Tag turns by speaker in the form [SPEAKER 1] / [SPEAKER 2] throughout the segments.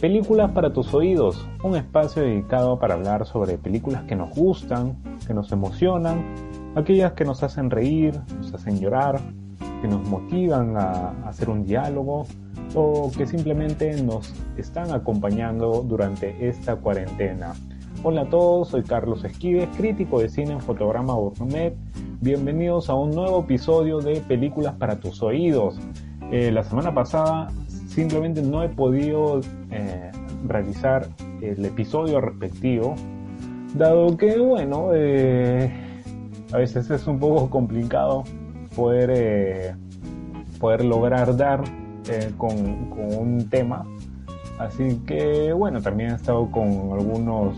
[SPEAKER 1] Películas para tus oídos, un espacio dedicado para hablar sobre películas que nos gustan, que nos emocionan, aquellas que nos hacen reír, nos hacen llorar, que nos motivan a hacer un diálogo o que simplemente nos están acompañando durante esta cuarentena. Hola a todos, soy Carlos Esquives, crítico de cine en Fotograma Gourmet. Bienvenidos a un nuevo episodio de Películas para tus oídos. Eh, la semana pasada simplemente no he podido eh, realizar el episodio respectivo, dado que, bueno, eh, a veces es un poco complicado poder, poder lograr dar con, un tema. Así que, bueno, también he estado con algunos,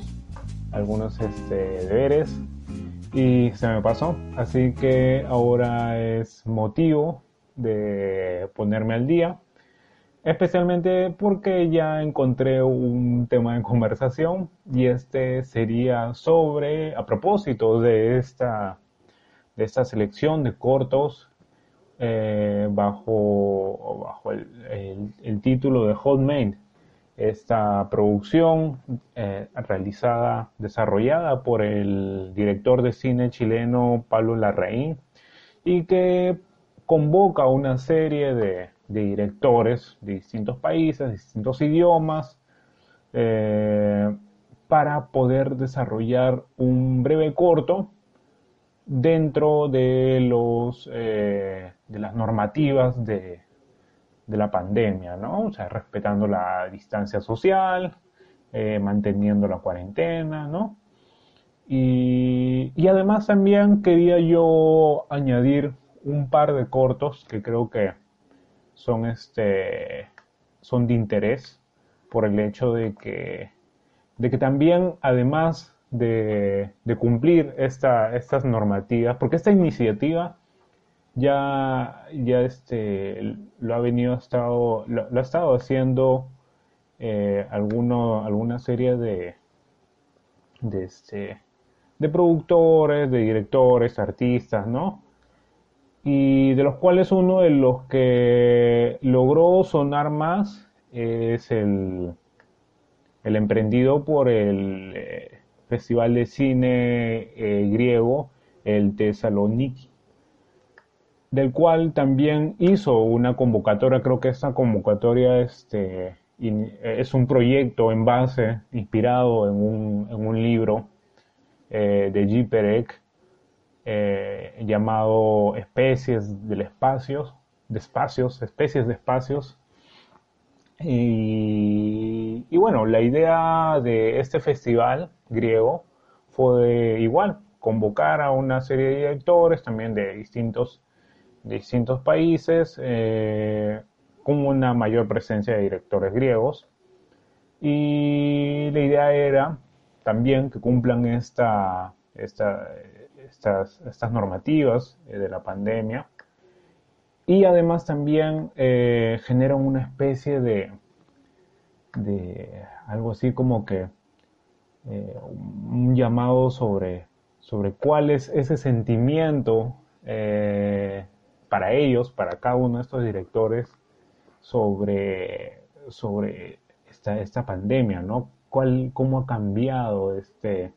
[SPEAKER 1] algunos este, deberes y se me pasó. Así que ahora es motivo de ponerme al día especialmente porque ya encontré un tema de conversación y este sería sobre, a propósito de esta, de esta selección de cortos eh, bajo, bajo el, título de Hot esta producción eh, realizada, desarrollada por el director de cine chileno Pablo Larraín y que convoca una serie de, de directores de distintos países, distintos idiomas, eh, para poder desarrollar un breve corto dentro de los eh, de las normativas de, la pandemia, ¿no? O sea, respetando la distancia social, eh, manteniendo la cuarentena, ¿no? Y, y además también quería yo añadir un par de cortos que creo que son, este, son de interés por el hecho de que, de que también, además de, cumplir esta, estas normativas, porque esta iniciativa ya, ya este, lo ha venido, estado, lo, ha estado haciendo eh, alguno, alguna serie de, de, este, de productores, de directores, artistas, ¿no? y de los cuales uno de los que logró sonar más es el, el emprendido por el eh, Festival de Cine eh, Griego, el Thessaloniki, del cual también hizo una convocatoria, creo que esta convocatoria este, es un proyecto en base, inspirado en un, libro eh, de G. Perek, eh, llamado Especies del Espacio, de espacios, especies de espacios. Y, bueno, la idea de este festival griego fue igual, convocar a una serie de directores también de distintos, distintos países, eh, con una mayor presencia de directores griegos. Y la idea era también que cumplan esta, esta, estas, estas normativas eh, de la pandemia y además también eh, generan una especie de, de algo así como que eh, un llamado sobre, sobre cuál es ese sentimiento para ellos, para cada uno de estos directores, sobre, sobre esta, esta pandemia, ¿no? ¿Cuál, ¿Cómo ha cambiado este,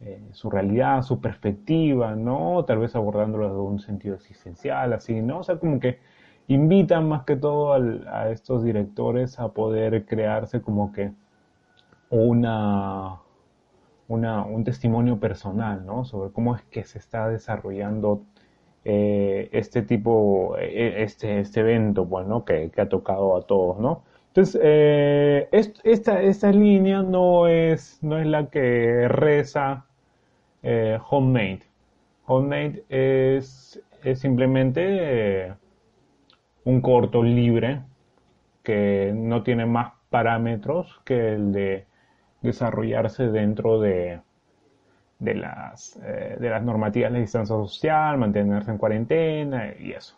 [SPEAKER 1] eh, su realidad, su perspectiva, ¿no? Tal vez abordándolo desde un sentido existencial, así, ¿no? O sea, como que invitan más que todo a estos directores a poder crearse como que una, una, un testimonio personal, ¿no? Sobre cómo es que se está desarrollando eh, este tipo, eh, este, este evento, bueno, pues, que, que, ha tocado a todos, ¿no? Entonces, esta, esta línea no es, no es la que reza eh, homemade. Homemade es, simplemente eh, un corto libre que no tiene más parámetros que el de desarrollarse dentro de, de, las, eh, de las normativas de distancia social, mantenerse en cuarentena y eso.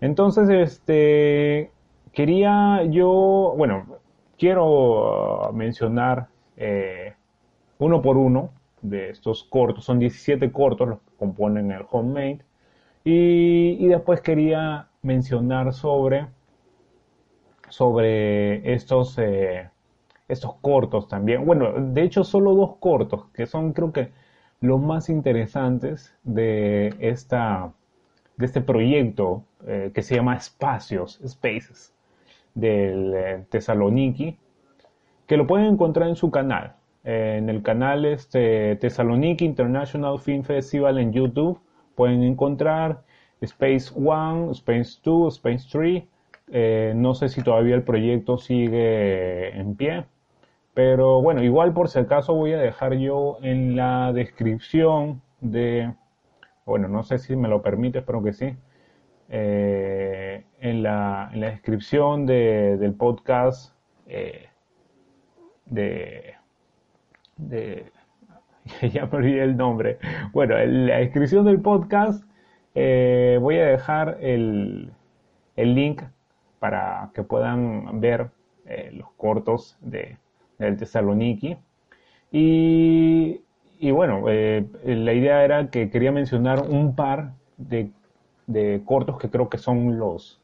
[SPEAKER 1] Entonces, este, quería yo, bueno, quiero mencionar uno por uno de estos cortos, son 17 cortos los que componen el Homemade, y, después quería mencionar sobre, sobre estos, eh, estos cortos también. Bueno, de hecho solo dos cortos, que son creo que los más interesantes de, esta, de este proyecto eh, que se llama Espacios, Spaces, del eh, Thessaloniki, que lo pueden encontrar en su canal en el canal este, International Film Festival en YouTube. Pueden encontrar Space One, Space 2, Space 3. Eh, no sé si todavía el proyecto sigue en pie. Pero bueno, igual por si acaso voy a dejar yo en la descripción de... Bueno, no sé si me lo permite, espero que sí. Eh, en, la, en, la, descripción del podcast eh, de de ya perdí el nombre. Bueno, en la descripción del podcast eh, voy a dejar el, el, link para que puedan ver eh, los cortos de, del Thessaloniki. Y, y bueno, eh, la idea era que quería mencionar un par de, de cortos que creo que son los,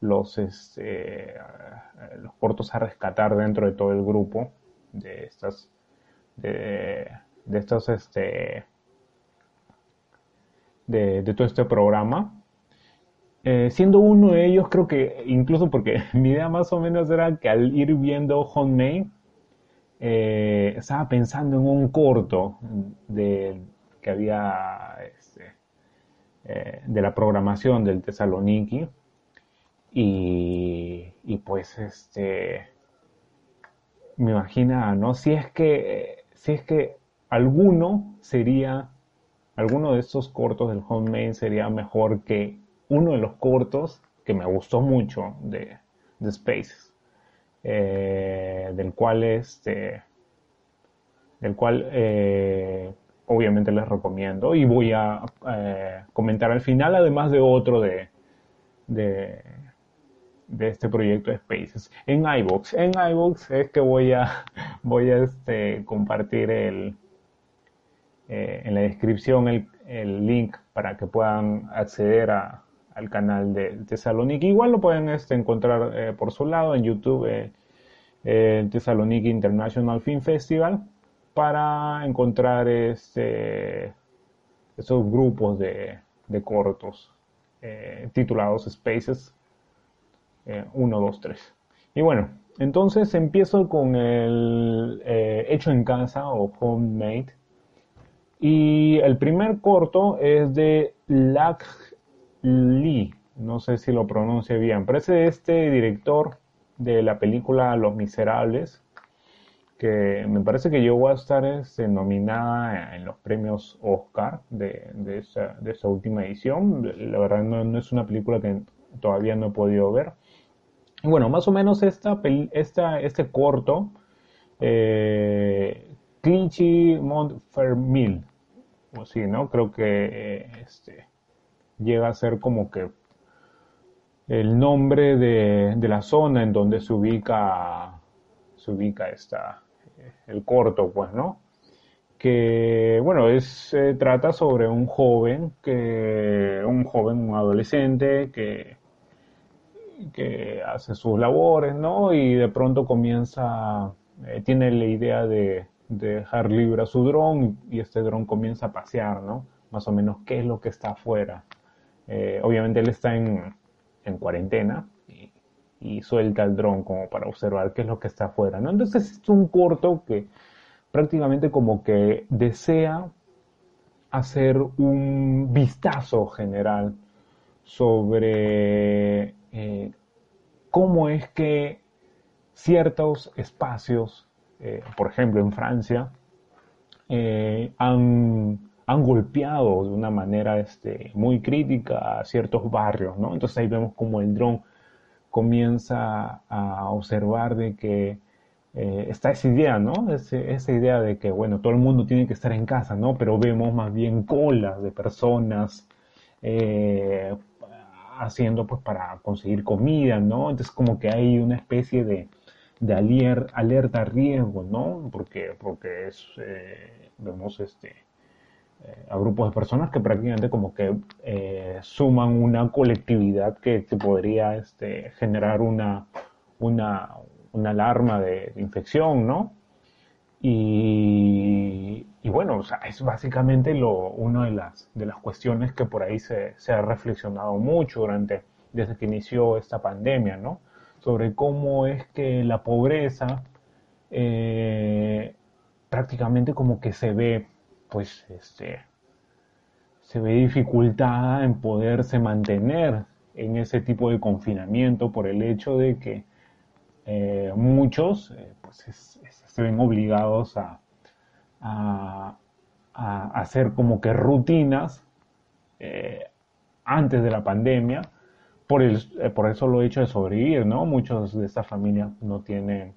[SPEAKER 1] los, este, los cortos a rescatar dentro de todo el grupo de estas de, estos, este, de, todo este programa. Eh, siendo uno de ellos, creo que incluso porque mi idea más o menos era que al ir viendo Homemade, eh, estaba pensando en un corto de, que había este, eh, de la programación del Thessaloniki. Y, y pues este me imagina, ¿no? Si es que si es que alguno sería, alguno de estos cortos del Homemade sería mejor que uno de los cortos que me gustó mucho de, de Spaces, eh, del cual este, del cual eh, obviamente les recomiendo y voy a eh, comentar al final, además de otro de, de, de este proyecto de Spaces en iBox. En iBox es que voy a, voy a este, compartir el, eh, en la descripción el, el, link para que puedan acceder a, al canal de Thessaloniki. Igual lo pueden este, encontrar eh, por su lado en YouTube, eh, el Thessaloniki International Film Festival, para encontrar este, esos grupos de, de cortos titulados Spaces 1, 2, 3. Y bueno, entonces empiezo con el eh, hecho en casa o homemade. Y el primer corto es de Lak Lee. No sé si lo pronuncie bien, pero es este director de la película Los Miserables, que me parece que yo a estar este, nominada en los premios Oscar de, esa, última edición. La verdad no es una película que todavía no he podido ver bueno, más o menos esta, esta este corto, eh, Clinchy Montfermil, o sí, ¿no? Creo que eh, este, llega a ser como que el nombre de, la zona en donde se ubica, se ubica esta, el corto, pues, ¿no? Que, bueno, es, trata sobre un joven, que, un joven, un adolescente que que hace sus labores, ¿no? Y de pronto comienza, eh, tiene la idea de, dejar libre a su dron y este dron comienza a pasear, ¿no? Más o menos qué es lo que está afuera. Eh, obviamente él está en, en cuarentena y, y, suelta el dron como para observar qué es lo que está afuera, ¿no? Entonces es un corto que prácticamente como que desea hacer un vistazo general sobre eh, cómo es que ciertos espacios, eh, por ejemplo en Francia, eh, han, han, golpeado de una manera este, muy crítica a ciertos barrios, ¿no? Entonces ahí vemos como el dron comienza a observar de que está esa idea, ¿no? esa idea de que, bueno, todo el mundo tiene que estar en casa, ¿no? Pero vemos más bien colas de personas haciendo pues para conseguir comida, ¿no? Entonces como que hay una especie de, de alerta a riesgo, ¿no? Porque, porque es, eh, vemos este, eh, a grupos de personas que prácticamente como que eh, suman una colectividad que, podría este, generar una, una, una alarma de, infección, ¿no? Y, y, bueno, o sea, es básicamente lo, una de las, de las cuestiones que por ahí se, se ha reflexionado mucho durante, desde que inició esta pandemia, ¿no? sobre cómo es que la pobreza eh, prácticamente como que se ve, pues, este, se ve dificultada en poderse mantener en ese tipo de confinamiento por el hecho de que eh, muchos eh, pues se ven obligados a, a, hacer como que rutinas antes de la pandemia por el, eh, por el solo hecho de sobrevivir, ¿no? Muchos de estas familias no tienen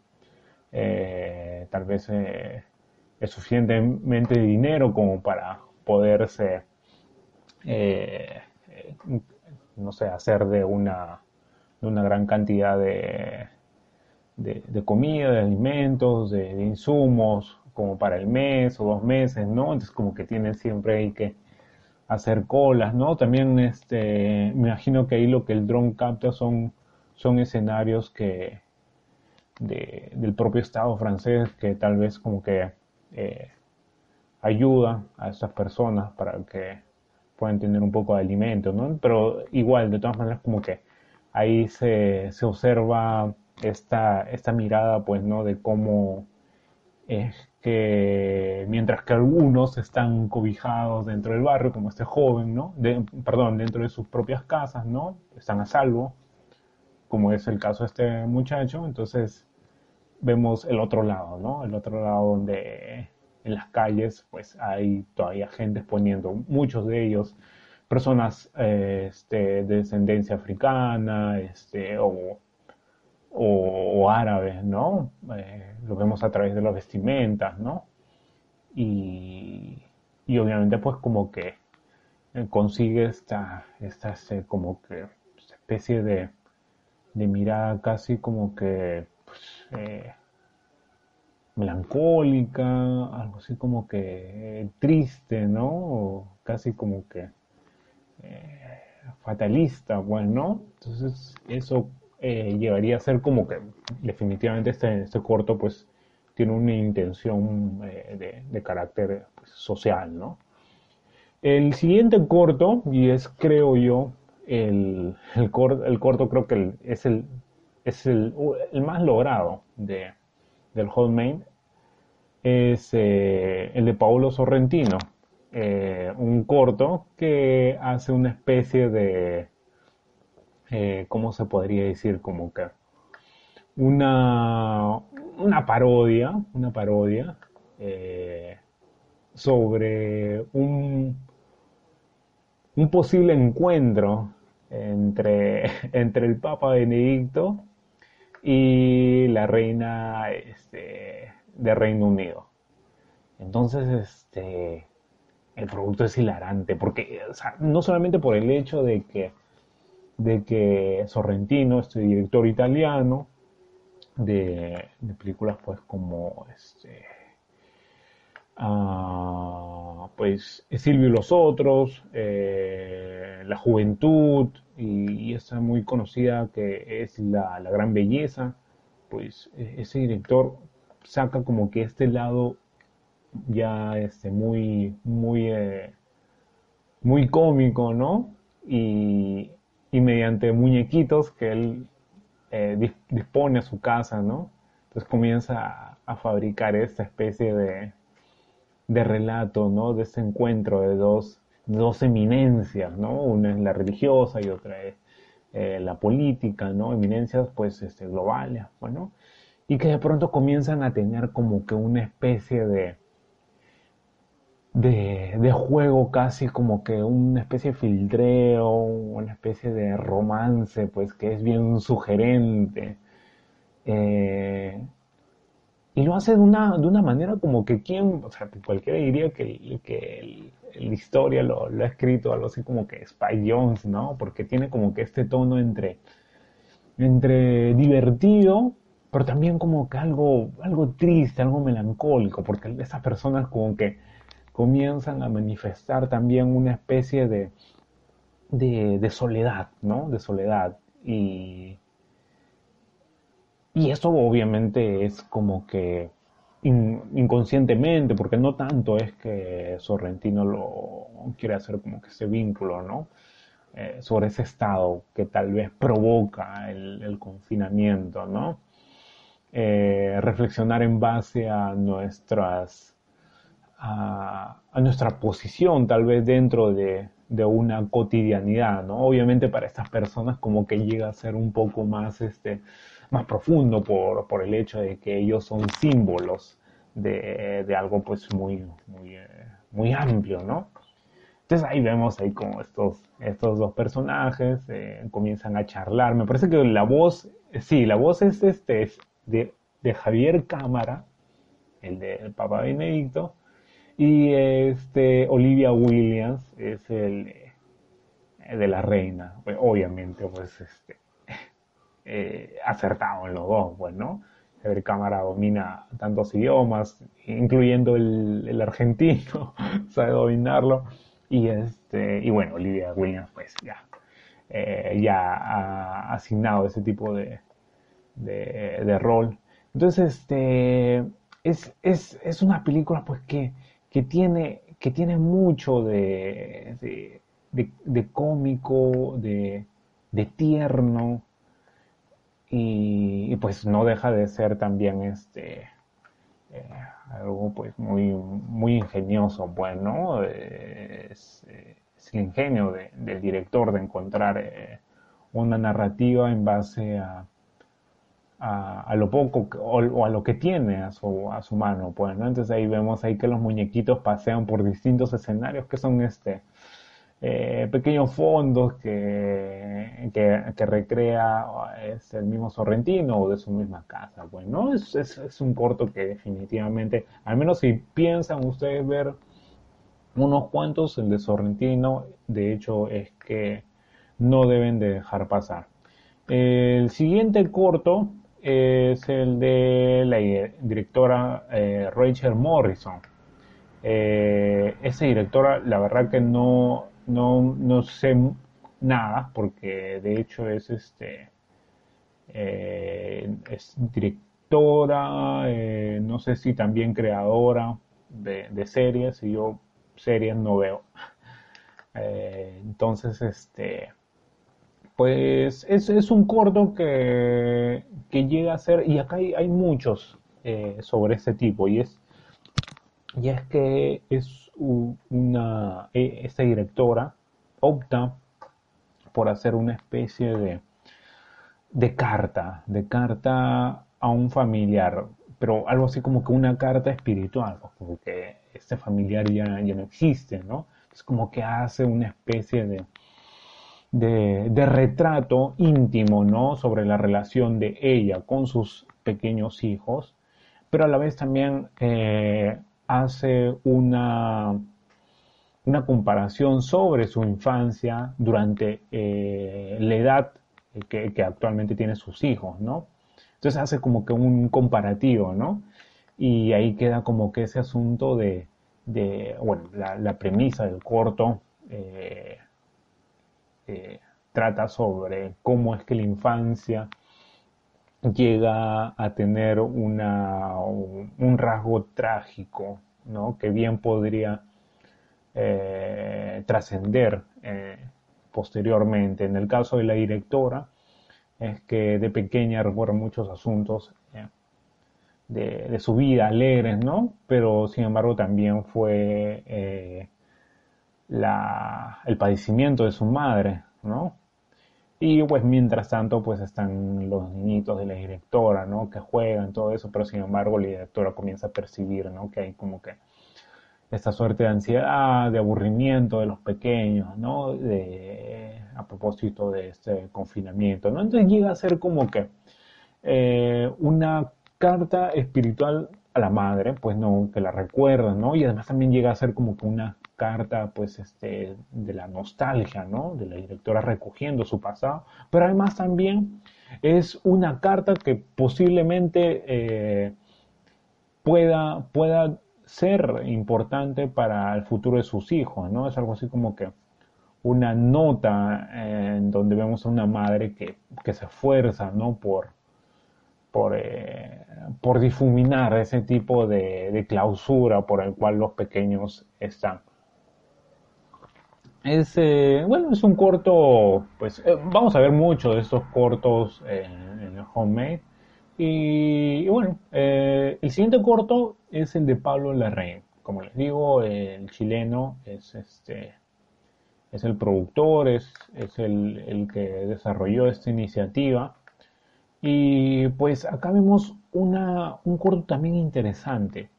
[SPEAKER 1] eh, tal vez eh, suficientemente dinero como para poderse, no sé, hacer de una, de una gran cantidad de, de, comida, de alimentos, de, insumos, como para el mes o dos meses, ¿no? Entonces como que tienen siempre ahí que hacer colas, ¿no? También este, me imagino que ahí lo que el drone capta son, son escenarios que del propio Estado francés que tal vez como que eh, ayuda a estas personas para que puedan tener un poco de alimento, ¿no? Pero igual, de todas maneras, como que ahí se, se observa esta, esta mirada, pues, ¿no? De cómo es que mientras que algunos están cobijados dentro del barrio, como este joven, ¿no? perdón, dentro de sus propias casas, ¿no? Están a salvo, como es el caso de este muchacho, entonces vemos el otro lado, ¿no? El otro lado donde en las calles, pues hay todavía gente exponiendo, muchos de ellos personas eh, este, de descendencia africana, este, o o, árabes, ¿no? Eh, lo vemos a través de las vestimentas, ¿no? Y, obviamente pues como que eh, consigue esta, esta este, como que especie de, de mirada casi como que pues, eh, melancólica, algo así como que triste, ¿no? O casi como que fatalista, pues, ¿no? Entonces eso eh, llegaría a ser como que definitivamente este, este corto pues tiene una intención eh, de, carácter pues, social, ¿no? El siguiente corto, y es creo yo, el, el, el corto creo que es, el, es el, el, más logrado de, del Hot Main, es eh, el de Paolo Sorrentino, un corto que hace una especie de eh, ¿cómo se podría decir? Como que una, una parodia, una parodia eh, sobre un, un posible encuentro entre, entre el Papa Benedicto y la reina este, de Reino Unido. Entonces, este, el producto es hilarante, porque no solamente por el hecho de que de que Sorrentino, este director italiano, de, películas pues como este, uh, pues Silvio y los otros, eh, La Juventud y, esa muy conocida que es la, Gran Belleza, pues e, ese director saca como que este lado ya este, muy, muy, eh, muy cómico, ¿no? Y, y mediante muñequitos que él eh, dispone a su casa, ¿no? Entonces comienza a, fabricar esta especie de, de, relato, ¿no? De ese encuentro de dos, dos eminencias, ¿no? Una es la religiosa y otra es eh, la política, ¿no? Eminencias, pues, este, globales, bueno, y que de pronto comienzan a tener como que una especie de, de, juego casi como que una especie de filtreo, una especie de romance, pues que es bien sugerente. Eh, y lo hace de una, de una manera como que quien, o sea, cualquiera diría que, que la historia lo, lo, ha escrito algo así como que Spy Jones, ¿no? Porque tiene como que este tono entre, entre divertido pero también como que algo, algo triste, algo melancólico, porque esas personas como que comienzan a manifestar también una especie de, de, soledad, ¿no? De soledad. Y, y eso obviamente es como que inconscientemente, porque no tanto es que Sorrentino lo quiere hacer como que ese vínculo, ¿no? Eh, sobre ese estado que tal vez provoca el, confinamiento, ¿no? Eh, reflexionar en base a nuestras a, nuestra posición tal vez dentro de, de, una cotidianidad, ¿no? Obviamente para estas personas como que llega a ser un poco más este más profundo por, por el hecho de que ellos son símbolos de, de algo pues muy, muy, eh, muy amplio, ¿no? Entonces ahí vemos ahí como estos, estos dos personajes eh, comienzan a charlar. Me parece que la voz, sí, la voz es este de, de Javier Cámara, el del Papa Benedicto, y este Olivia Williams es el eh, de la reina. Pues, obviamente, pues este eh, acertado en los dos, pues, ¿no? Cámara domina tantos idiomas, incluyendo el, argentino, sabe dominarlo. Y este, y bueno, Olivia Williams, pues ya, eh, ya ha asignado ese tipo de, de, rol. Entonces, este, es, es, es, una película pues que, que, tiene, que tiene mucho de, de, de cómico, de, tierno, y, pues no deja de ser también este eh, algo pues muy muy ingenioso bueno es, el ingenio del director de encontrar eh, una narrativa en base a, a, lo poco o, a lo que tiene a su, a su mano pues entonces ahí vemos ahí que los muñequitos pasean por distintos escenarios que son este eh, pequeños fondos que, que, recrea es el mismo Sorrentino o de su misma casa. Bueno, es, es, un corto que definitivamente, al menos si piensan ustedes ver unos cuantos, el de Sorrentino, de hecho es que no deben de dejar pasar. El siguiente corto es el de la directora eh, Rachel Morrison. Eh, esa directora, la verdad que no, no, no sé nada, porque de hecho es este eh, es directora, eh, no sé si también creadora de, series, y yo series no veo. Entonces, este pues es, es un corto que, que, llega a ser, y acá hay, hay muchos sobre este tipo, y es, y es que es una, e, esta directora opta por hacer una especie de, de carta, de carta a un familiar, pero algo así como que una carta espiritual, porque este familiar ya, ya no existe, ¿no? Es como que hace una especie de, de, retrato íntimo, ¿no? Sobre la relación de ella con sus pequeños hijos, pero a la vez también eh, hace una, una comparación sobre su infancia durante eh, la edad que, actualmente tiene sus hijos, ¿no? Entonces hace como que un comparativo, ¿no? Y ahí queda como que ese asunto de, bueno, la, premisa del corto eh, eh, trata sobre cómo es que la infancia llega a tener una, un rasgo trágico, ¿no? que bien podría eh, trascender eh, posteriormente. En el caso de la directora, es que de pequeña recuerda muchos asuntos eh, de, su vida alegres, ¿no? Pero sin embargo también fue la, el padecimiento de su madre, ¿no? Y pues mientras tanto pues están los niñitos de la directora, ¿no? Que juegan, todo eso, pero sin embargo la directora comienza a percibir, ¿no? Que hay como que esta suerte de ansiedad, de aburrimiento de los pequeños, ¿no? A propósito de este confinamiento, ¿no? Entonces llega a ser como que eh, una carta espiritual a la madre, pues no, que la recuerda, ¿no? Y además también llega a ser como que una carta, pues, este, de la nostalgia, ¿no? De la directora recogiendo su pasado, pero además también es una carta que posiblemente eh, pueda, pueda ser importante para el futuro de sus hijos, ¿no? Es algo así como que una nota en donde vemos a una madre que, se esfuerza, ¿no? Por, por, eh, por difuminar ese tipo de, clausura por el cual los pequeños están. Es, eh, bueno, es un corto, pues eh, vamos a ver mucho de estos cortos en homemade. Y, bueno, el siguiente corto es el de Pablo Larraín. Como les digo, el chileno es este es el productor, es, es el, el, que desarrolló esta iniciativa. Y pues acá vemos una, un corto también interesante.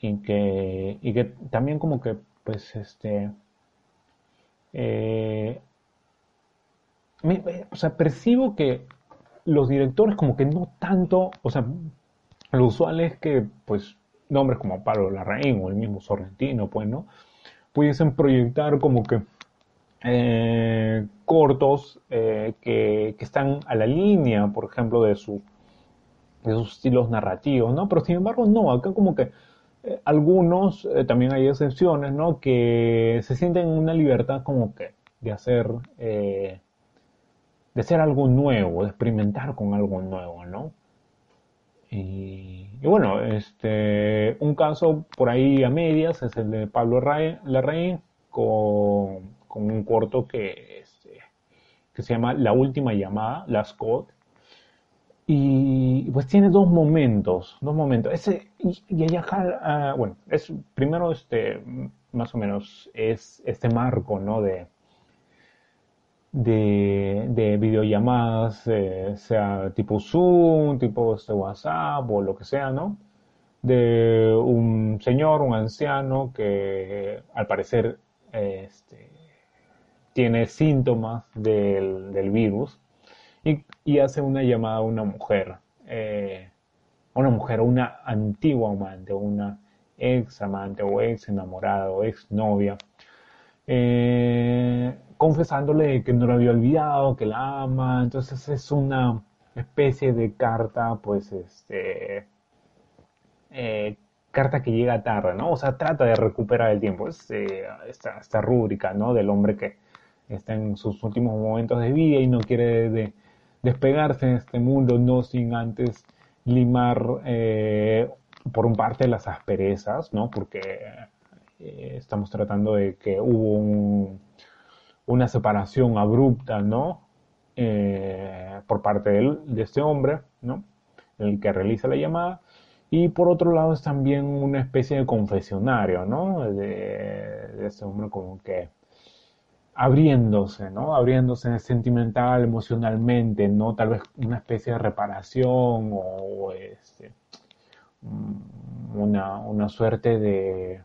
[SPEAKER 1] Y, que, y que también como que pues este eh, o sea, percibo que los directores como que no tanto, o sea, lo usual es que pues nombres como Pablo Larraín o el mismo Sorrentino, pues, ¿no? pudiesen proyectar como que eh, cortos eh, que, están a la línea, por ejemplo, de, su, de sus estilos narrativos, ¿no? Pero sin embargo, no, acá como que eh, algunos, también hay excepciones, ¿no? Que se sienten una libertad como que de hacer, de hacer algo nuevo, de experimentar con algo nuevo, ¿no? Y, bueno, este, un caso por ahí a medias es el de Pablo Larraín con, con un corto que, este, que se llama La Última Llamada, Last Code. Y pues tiene dos momentos, dos momentos. Ese, y, y ah, bueno, es primero este, más o menos, es este marco, ¿no? De, de, videollamadas, eh, sea tipo Zoom, tipo este WhatsApp o lo que sea, ¿no? De un señor, un anciano que al parecer este, tiene síntomas del, virus y, hace una llamada a una mujer, eh, una mujer, una antigua amante, una ex amante o ex enamorada o ex novia. Eh, confesándole que no lo había olvidado, que la ama. Entonces es una especie de carta, pues, este, eh, carta que llega tarde, ¿no? O sea, trata de recuperar el tiempo. Es esta, rúbrica, ¿no? Del hombre que está en sus últimos momentos de vida y no quiere despegarse de este mundo, no sin antes limar, eh, por un parte, las asperezas, ¿no? Porque estamos tratando de que hubo un una separación abrupta, ¿no? Eh, por parte de, de, este hombre, ¿no? El que realiza la llamada. Y por otro lado es también una especie de confesionario, ¿no? De, de este hombre como que abriéndose, ¿no? Abriéndose sentimental, emocionalmente, ¿no? Tal vez una especie de reparación o este, mm, una, una suerte de,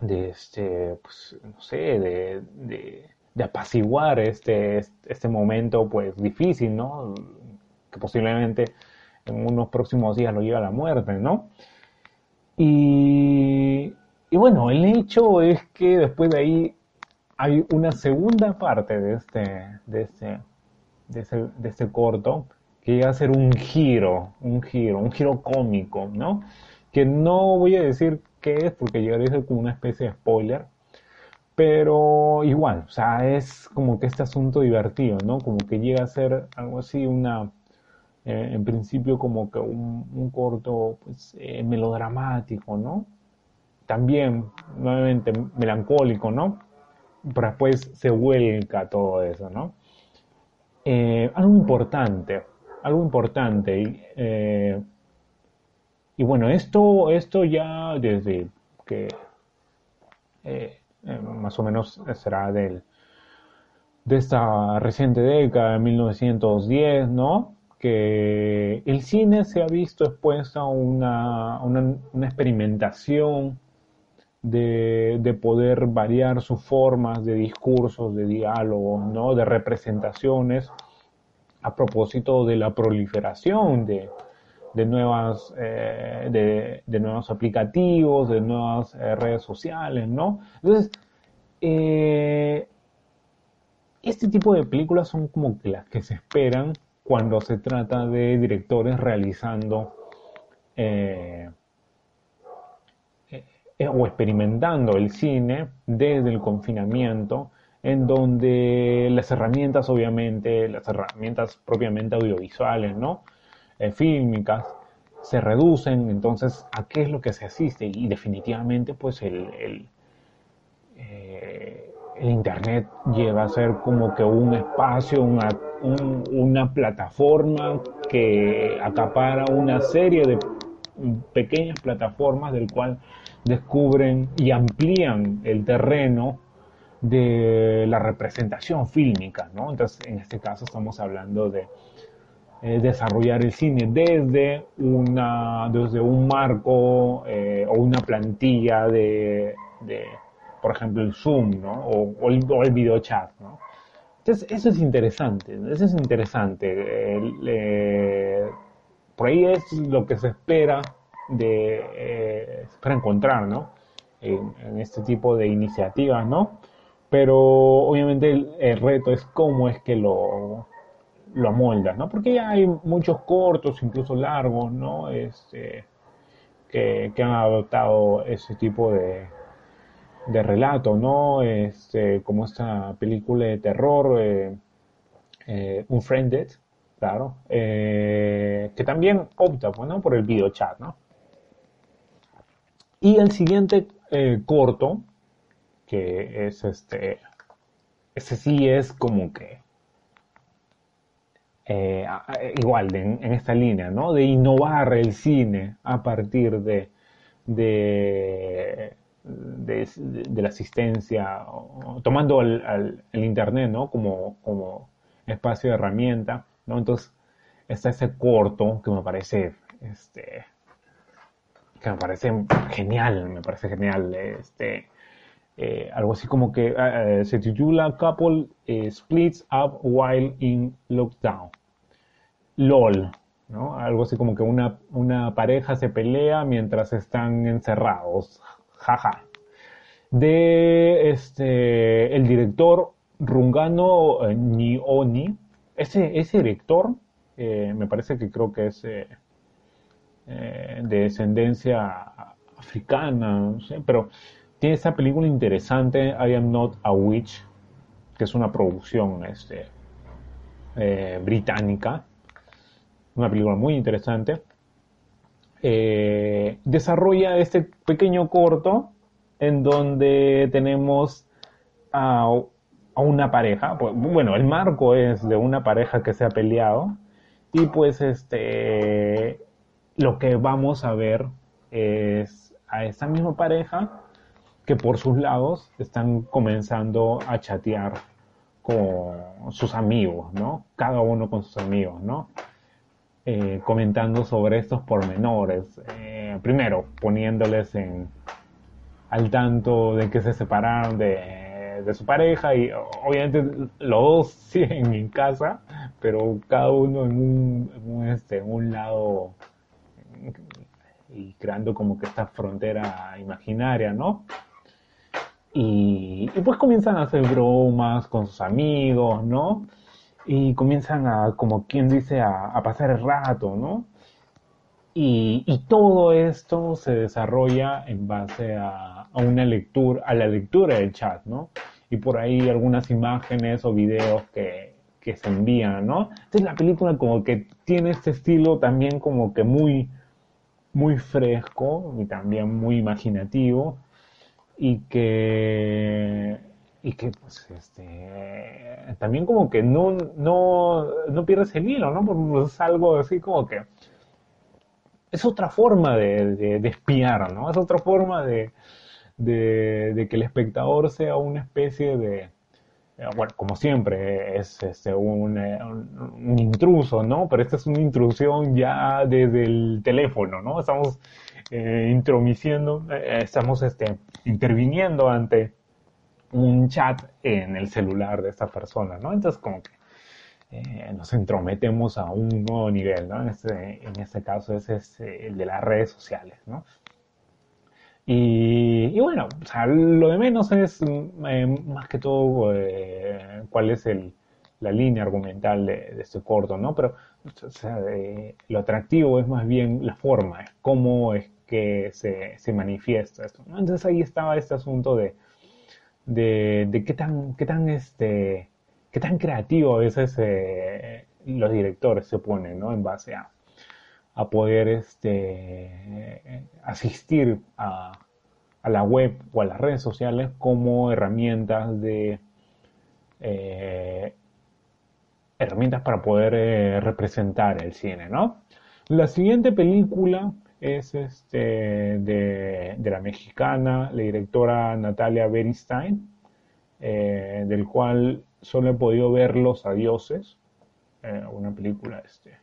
[SPEAKER 1] de este, pues, no sé, de, de, apaciguar este, este momento, pues, difícil, ¿no? Que posiblemente en unos próximos días lo lleva a la muerte, ¿no? Y, y bueno, el hecho es que después de ahí hay una segunda parte de este, de este, de este, corto que llega a ser un giro, un giro, un giro cómico, ¿no? Que no voy a decir qué es, porque llegaría a ser como una especie de spoiler. Pero igual, o sea, es como que este asunto divertido, ¿no? Como que llega a ser algo así, una, eh, en principio como que un, corto, pues, eh, melodramático, ¿no? También, nuevamente, melancólico, ¿no? Después se vuelca todo eso, ¿no? Eh, algo importante, algo importante, y bueno, esto, esto ya desde que eh, eh, más o menos será del, de esta reciente década de 1910, ¿no? Que el cine se ha visto expuesto a una, una, experimentación de, de, poder variar sus formas de discursos, de diálogos, ¿no? De representaciones a propósito de la proliferación de, de, nuevas, eh, de, nuevos aplicativos, de nuevas eh, redes sociales, ¿no? Entonces, eh, este tipo de películas son como las que se esperan cuando se trata de directores realizando eh, o experimentando el cine desde el confinamiento, en donde las herramientas, obviamente, las herramientas propiamente audiovisuales, ¿no? Eh, fílmicas, se reducen, entonces, ¿a qué es lo que se asiste? Y definitivamente, pues, el, el, eh, Internet llega a ser como que un espacio, una, una plataforma que acapara una serie de pequeñas plataformas del cual descubren y amplían el terreno de la representación fílmica, ¿no? Entonces, en este caso estamos hablando de eh, desarrollar el cine desde, una, desde un marco eh, o una plantilla de, por ejemplo, el Zoom, ¿no? O, el, o el video chat, ¿no? Entonces, eso es interesante, eso es interesante. Eh, por ahí es lo que se espera de, eh, para encontrar, ¿no? En, este tipo de iniciativas, ¿no? Pero obviamente el, reto es cómo es que lo, lo amoldas, ¿no? Porque ya hay muchos cortos, incluso largos, ¿no? Este, que, han adoptado ese tipo de, de relato, ¿no? Este, como esta película de terror, eh, eh, Unfriended, claro, que también opta, pues, por el video chat, ¿no? Y el siguiente eh, corto, que es este, ese sí es como que eh, igual en, esta línea, ¿no? De innovar el cine a partir de, de, de, la asistencia, tomando el, Internet, ¿no? Como, como espacio de herramienta, ¿no? Entonces, está ese corto que me parece, este, que me parece genial, me parece genial. Este, eh, algo así como que eh, se titula Couple eh, Splits Up While in Lockdown. LOL, ¿no? Algo así como que una, una pareja se pelea mientras están encerrados. Jaja. De este, el director Rungano Nioni. Ese, ese director, me parece que creo que es eh, de descendencia africana, no sé, pero tiene esta película interesante, I Am Not a Witch, que es una producción este, eh, británica, una película muy interesante. Eh, desarrolla este pequeño corto en donde tenemos a, una pareja, pues, bueno, el marco es de una pareja que se ha peleado. Y pues este lo que vamos a ver es a esa misma pareja que por sus lados están comenzando a chatear con sus amigos, ¿no? Cada uno con sus amigos, ¿no? Eh, comentando sobre estos pormenores. Eh, primero, poniéndoles en, al tanto de que se separaron de, su pareja y obviamente los dos siguen en casa, pero cada uno en un, en un, este, en un lado y creando como que esta frontera imaginaria, ¿no? Y, pues comienzan a hacer bromas con sus amigos, ¿no? Y comienzan a, como quien dice, a, pasar el rato, ¿no? Y, todo esto se desarrolla en base a, una lectura, a la lectura del chat, ¿no? Y por ahí algunas imágenes o videos que, que se envían, ¿no? Entonces la película como que tiene este estilo también como que muy, muy fresco y también muy imaginativo y que y que pues este también como que no no no pierdes el hilo no porque es algo así como que es otra forma de, de, espiar no es otra forma de, de que el espectador sea una especie de bueno, como siempre, es este, un, intruso, ¿no? Pero esta es una intrusión ya desde el teléfono, ¿no? Estamos eh, intromisiendo, eh, estamos este, interviniendo ante un chat en el celular de esta persona, ¿no? Entonces, como que nos entrometemos a un nuevo nivel, ¿no? En este, en este caso es, el de las redes sociales, ¿no? Y, bueno, lo de menos es eh, más que todo eh, cuál es el, la línea argumental de, este corto, ¿no? Pero lo atractivo es más bien la forma, cómo es que se, manifiesta esto. Entonces ahí estaba este asunto de, de, de, qué tan, qué tan, este, qué tan creativo a veces eh, los directores se ponen, ¿no? En base a, a poder este, asistir a, la web o a las redes sociales como herramientas de eh, herramientas para poder eh, representar el cine, ¿no? La siguiente película es este, de, la mexicana, la directora Natalia Beristain, eh, del cual solo he podido ver Los Adioses, una película este,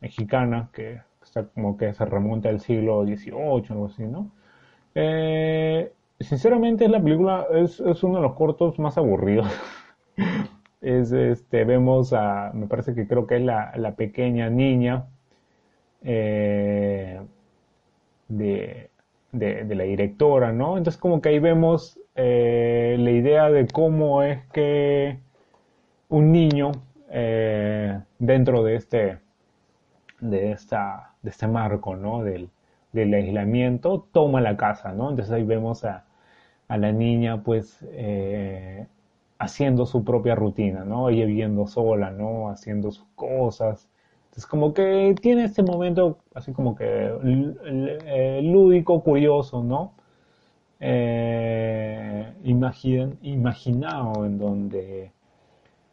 [SPEAKER 1] mexicana que está como que se remonta al siglo XVIII, algo así, ¿no? Eh, sinceramente la película es, uno de los cortos más aburridos. es este, vemos a, me parece que creo que es la, pequeña niña eh, de, la directora, ¿no? Entonces como que ahí vemos eh, la idea de cómo es que un niño dentro de este de, esta, de este marco, ¿no? Del, del aislamiento, toma la casa, ¿no? Entonces ahí vemos a, a la niña, pues, eh, haciendo su propia rutina, ¿no? Ella viviendo sola, ¿no? Haciendo sus cosas. Entonces, como que tiene este momento así como que eh, lúdico, curioso, ¿no? Eh, imaginado en donde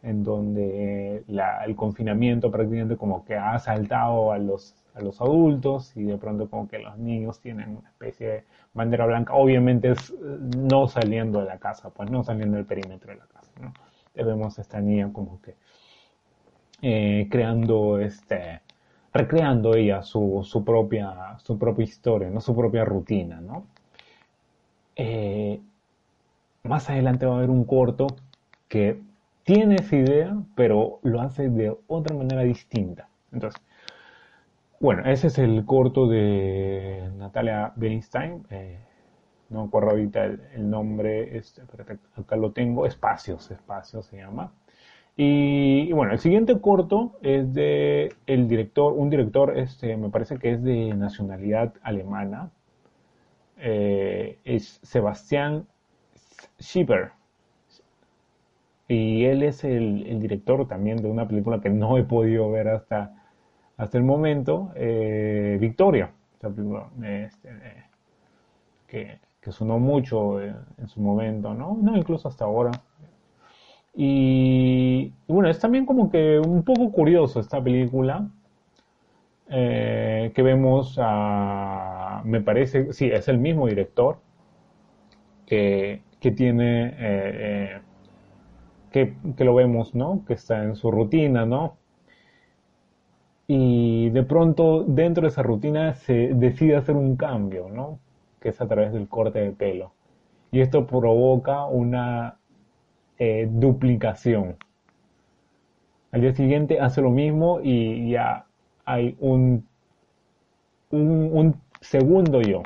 [SPEAKER 1] en donde el confinamiento prácticamente como que ha asaltado a los, a los adultos y de pronto como que los niños tienen una especie de bandera blanca, obviamente es no saliendo de la casa, pues no saliendo del perímetro de la casa, ¿no? Vemos a esta niña como que eh, creando este recreando ella su, su, propia su propia historia, ¿no? su propia rutina, ¿no? Eh, más adelante va a haber un corto que tiene esa idea, pero lo hace de otra manera distinta. Entonces, bueno, ese es el corto de Natalia Bernstein. Eh, no me acuerdo ahorita el, nombre, este, acá lo tengo, Espacios, Espacios se llama. Y, bueno, el siguiente corto es de el director, un director, este, me parece que es de nacionalidad alemana, eh, es Sebastián Schieber. Y él es el, director también de una película que no he podido ver hasta, hasta el momento, eh, Victoria, este, que, que, sonó mucho en, su momento, ¿no? No, incluso hasta ahora. Y, bueno, es también como que un poco curioso esta película, eh, que vemos me parece, sí, es el mismo director que, que tiene... Que, lo vemos, ¿no? Que está en su rutina, ¿no? Y de pronto dentro de esa rutina se decide hacer un cambio, ¿no? Que es a través del corte de pelo. Y esto provoca una eh, duplicación. Al día siguiente hace lo mismo y ya hay un, un, segundo yo.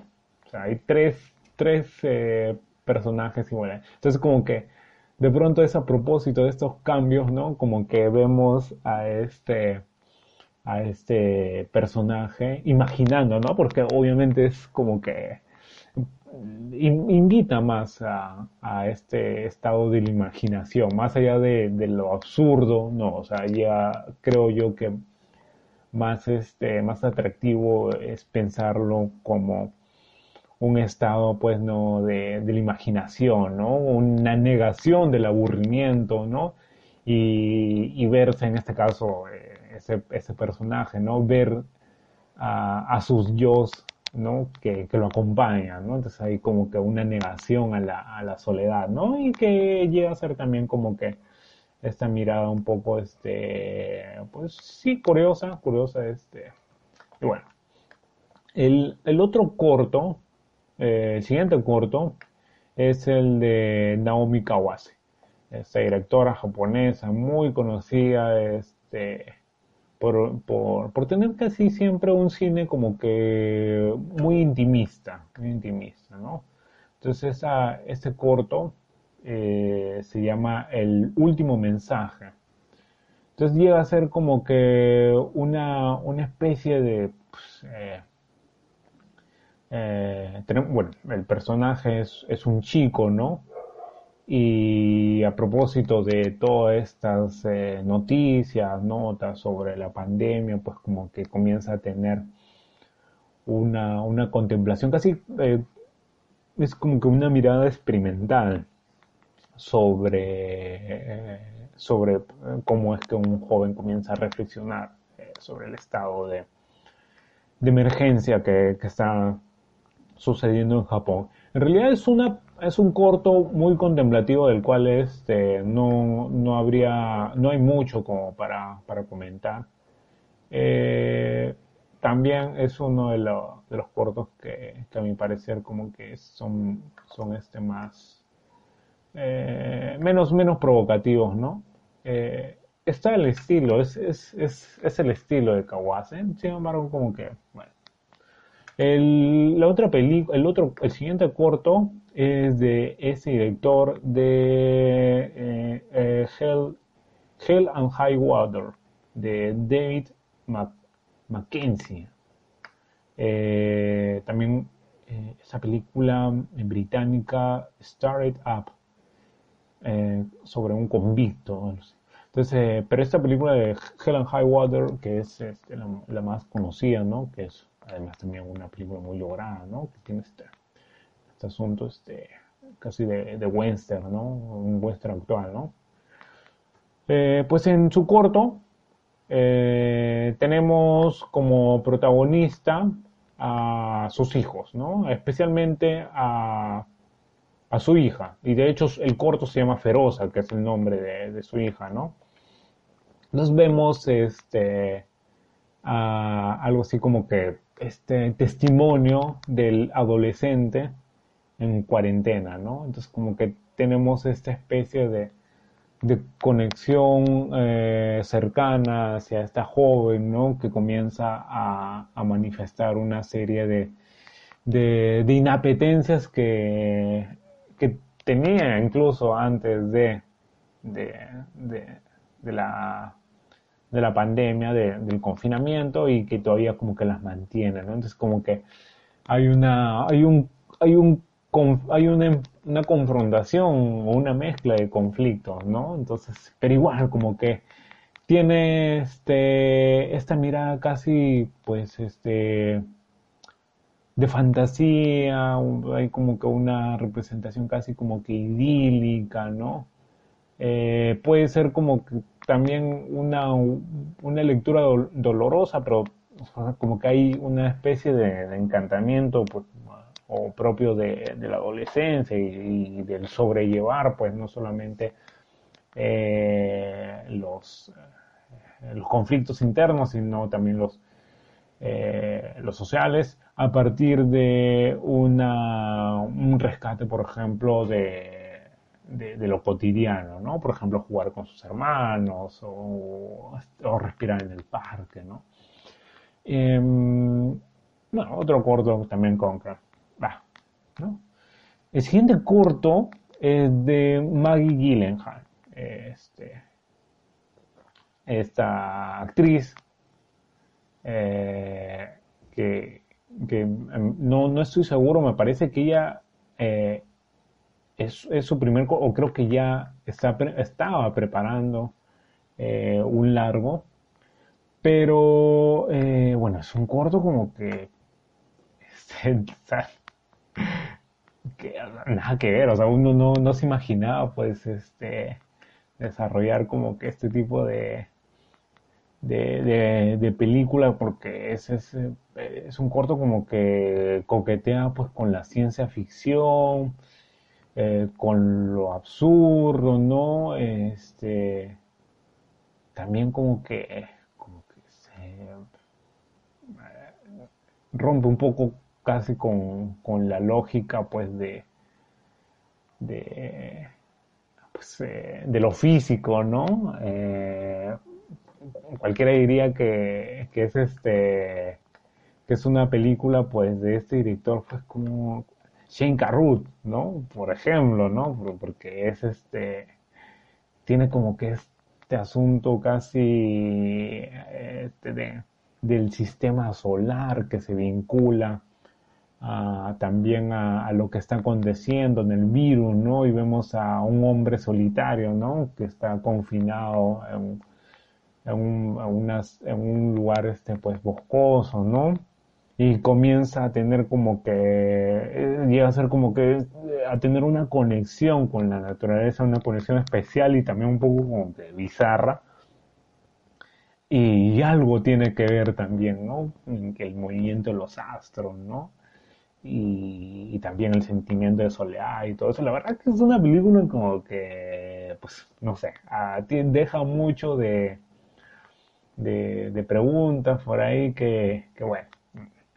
[SPEAKER 1] O sea, hay tres, tres eh, personajes iguales. Entonces como que de pronto es a propósito de estos cambios, ¿no? Como que vemos a este, a este personaje imaginando, ¿no? Porque obviamente es como que invita más a, este estado de la imaginación, más allá de, de, lo absurdo, no, o sea, ya creo yo que más, este, más atractivo es pensarlo como un estado, pues, ¿no? De, la imaginación, ¿no? Una negación del aburrimiento, ¿no? Y, verse en este caso eh, ese, ese, personaje, ¿no? Ver a, sus yo, ¿no? Que, lo acompañan, ¿no? Entonces hay como que una negación a la, a la soledad, ¿no? Y que llega a ser también como que esta mirada un poco, este, pues sí, curiosa, curiosa, este. Y bueno, el, el otro corto eh, el siguiente corto es el de Naomi Kawase, esta directora japonesa muy conocida, este, por, por, tener casi siempre un cine como que muy intimista, muy intimista, ¿no? Entonces esa, este corto eh, se llama El último mensaje. Entonces llega a ser como que una, una especie de... Pues, eh, eh, bueno, el personaje es, un chico, ¿no? Y a propósito de todas estas eh, noticias, notas sobre la pandemia, pues como que comienza a tener una, una contemplación casi, eh, es como que una mirada experimental sobre, sobre cómo es que un joven comienza a reflexionar sobre el estado de, emergencia que está sucediendo en Japón. En realidad es una es un corto muy contemplativo del cual este, no, no habría, no hay mucho como para, para comentar. Eh, también es uno de, de los cortos que, que, a mi parecer como que son, son este más, eh, menos, menos provocativos, ¿no? Eh, está el estilo, es, es, es, es, el estilo de Kawase, sin embargo como que, bueno. El, la otra película, el otro, el siguiente corto es de ese director de eh, eh, Hell, and High Water, de David Mackenzie. Eh, también esa película británica Started Up, sobre un convicto. Pero esta película de Hell and High Water, que es este, la, más conocida, ¿no? Que es además también una película muy lograda, ¿no? Que tiene este, este asunto este, casi de, de western, ¿no? Un western actual, ¿no? Eh, pues en su corto eh, tenemos como protagonista a sus hijos, ¿no? Especialmente a, a, su hija. Y de hecho el corto se llama Feroza, que es el nombre de, de su hija, ¿no? Nos vemos este, a algo así como que este testimonio del adolescente en cuarentena, ¿no? Entonces como que tenemos esta especie de, conexión eh, cercana hacia esta joven, ¿no? Que comienza a, manifestar una serie de, de, inapetencias que, que, tenía incluso antes de, de, la de la pandemia, del confinamiento y que todavía como que las mantiene, ¿no? Entonces como que hay una, hay un, hay un hay una, una, confrontación o una mezcla de conflictos, ¿no? Entonces, pero igual como que tiene este, esta mirada casi, pues, este, de fantasía, hay como que una representación casi como que idílica, ¿no? Eh, puede ser como que también una, una lectura dolorosa, pero como que hay una especie de, de encantamiento, pues, o propio de, la adolescencia y, del sobrellevar, pues no solamente eh, los, eh, los conflictos internos, sino también los, eh, los sociales, a partir de una, un rescate, por ejemplo, de, de, lo cotidiano, ¿no? Por ejemplo, jugar con sus hermanos o, o respirar en el parque, ¿no? Em, bueno, otro corto también con el siguiente corto es de Maggie Gyllenhaal, este, esta actriz eh, que, em, no, estoy seguro, me parece que ella eh, es, su primer, o creo que ya estaba preparando eh, un largo, pero bueno, es un corto como que este, nada que ver, o sea, uno no, no se imaginaba pues este desarrollar como que este tipo de, de, de, película porque es, es, es, un corto como que coquetea pues con la ciencia ficción, eh, con lo absurdo, ¿no? Este, también como que, como que se eh, rompe un poco casi con, la lógica pues de, de, pues, eh, de lo físico, ¿no? Cualquiera diría que, que es este que es una película pues de este director pues como Shane ¿no? Por ejemplo, ¿no? Porque es este tiene como que este asunto casi este, del sistema solar que se vincula también a, lo que está aconteciendo en el virus, ¿no? Y vemos a un hombre solitario, ¿no? Que está confinado en, un, en un lugar, este, pues, boscoso, ¿no? Y comienza a tener como que, eh, llega a ser como que, eh, a tener una conexión con la naturaleza, una conexión especial y también un poco como que bizarra. Y algo tiene que ver también, ¿no? El movimiento de los astros, ¿no? y, también el sentimiento de soledad y todo eso. La verdad que es una película como que, pues, no sé, deja mucho de, de, preguntas por ahí que, bueno,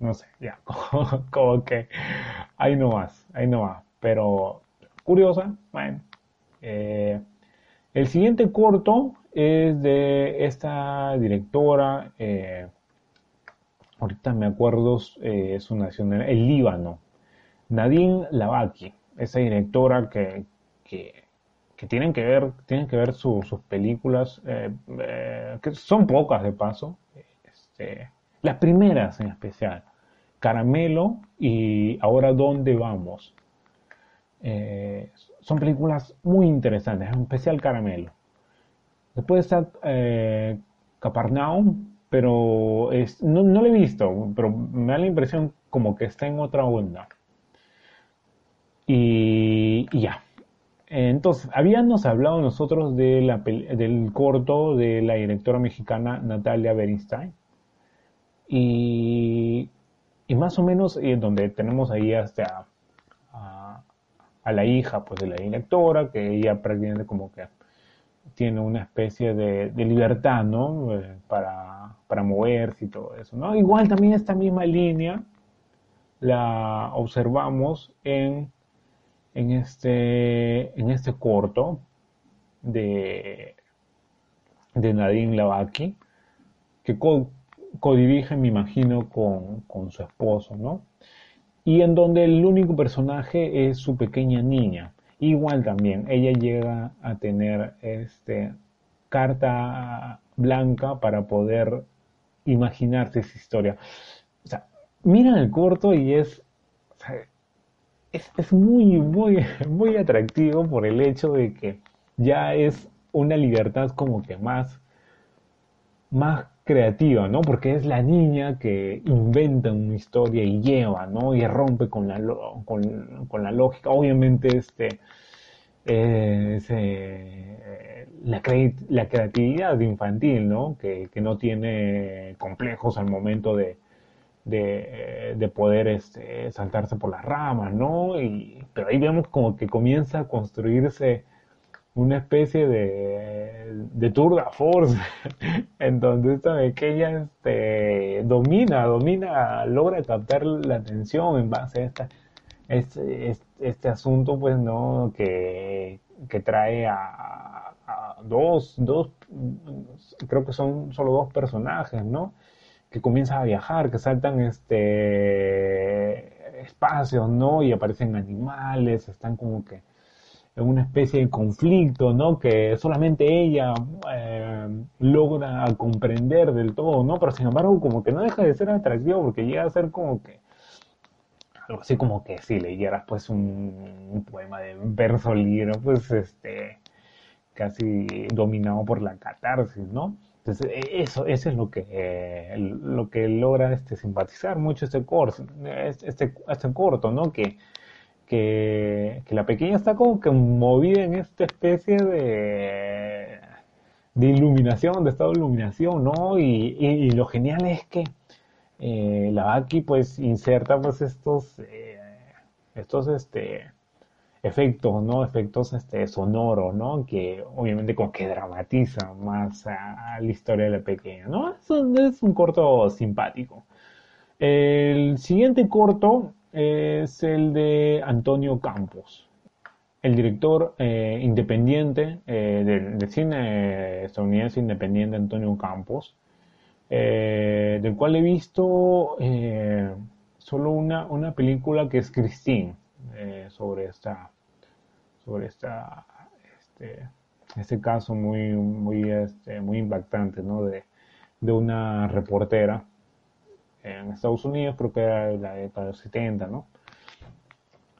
[SPEAKER 1] no sé, ya, como, que ahí no más, ahí no más. Pero curiosa, bueno. Eh, el siguiente corto es de esta directora, eh, ahorita me acuerdo, eh, su nacional, el Líbano, Nadine Lavaki, esa directora que, que, tienen que ver, tienen que ver sus películas, eh, que son pocas de paso, este, las primeras en especial, Caramelo y Ahora dónde vamos. son películas muy interesantes, en especial Caramelo. Después está Capernaum, pero no, no lo he visto, pero me da la impresión como que está en otra onda. Y, ya. Entonces, habíamos hablado nosotros del corto de la directora mexicana Natalia Bernstein. Y, y más o menos eh, donde tenemos ahí hasta a, la hija pues de la directora, que ella prácticamente como que tiene una especie de, libertad, ¿no? Eh, para, para, moverse y todo eso, ¿no? Igual también esta misma línea la observamos en, en, este, en este corto de, de Nadine Lavaki, que codirige, me imagino, con, con su esposo, ¿no? Y en donde el único personaje es su pequeña niña. Igual también, ella llega a tener este, carta blanca para poder imaginarse esa historia. O sea, miran el corto y es, es, es, muy, muy, muy atractivo por el hecho de que ya es una libertad como que más, más creativa, ¿no? Porque es la niña que inventa una historia y lleva, ¿no? Y rompe con la, con, con la lógica. Obviamente, este, eh, la, la, creatividad infantil, ¿no? Que, que, no tiene complejos al momento de, de, de, poder este, saltarse por las ramas, ¿no? Y, pero ahí vemos como que comienza a construirse una especie de, de tour de force, en donde esta pequeña este, domina, domina, logra captar la atención en base a esta, este, este, asunto, pues, ¿no? Que, que trae a, a, dos, dos, creo que son solo dos personajes, ¿no? Que comienzan a viajar, que saltan este espacios, ¿no? Y aparecen animales, están como que una especie de conflicto, ¿no? Que solamente ella eh, logra comprender del todo, ¿no? Pero sin embargo, como que no deja de ser atractivo porque llega a ser como que algo así como que si leyeras pues un, poema de verso libro, pues este casi dominado por la catarsis, ¿no? Entonces, e, eso, eso es lo que, lo que logra este, simpatizar mucho este corto, este, este corto, ¿no? Que, que, la pequeña está como que movida en esta especie de, de iluminación, de estado de iluminación, ¿no? Y, lo genial es que eh, la Aki pues inserta pues estos, eh, estos este, efectos, ¿no? Efectos este, sonoros, ¿no? Que obviamente como que dramatiza más a, la historia de la pequeña, ¿no? Es es un corto simpático. El siguiente corto es el de Antonio Campos. el director eh, independiente del, cine estadounidense independiente Antonio Campos, del cual he visto solo una, una película que es Christine, sobre esta, sobre esta, este, este caso muy, muy, este, muy impactante, ¿no? De, de una reportera en Estados Unidos, creo que era la década de los 70, ¿no?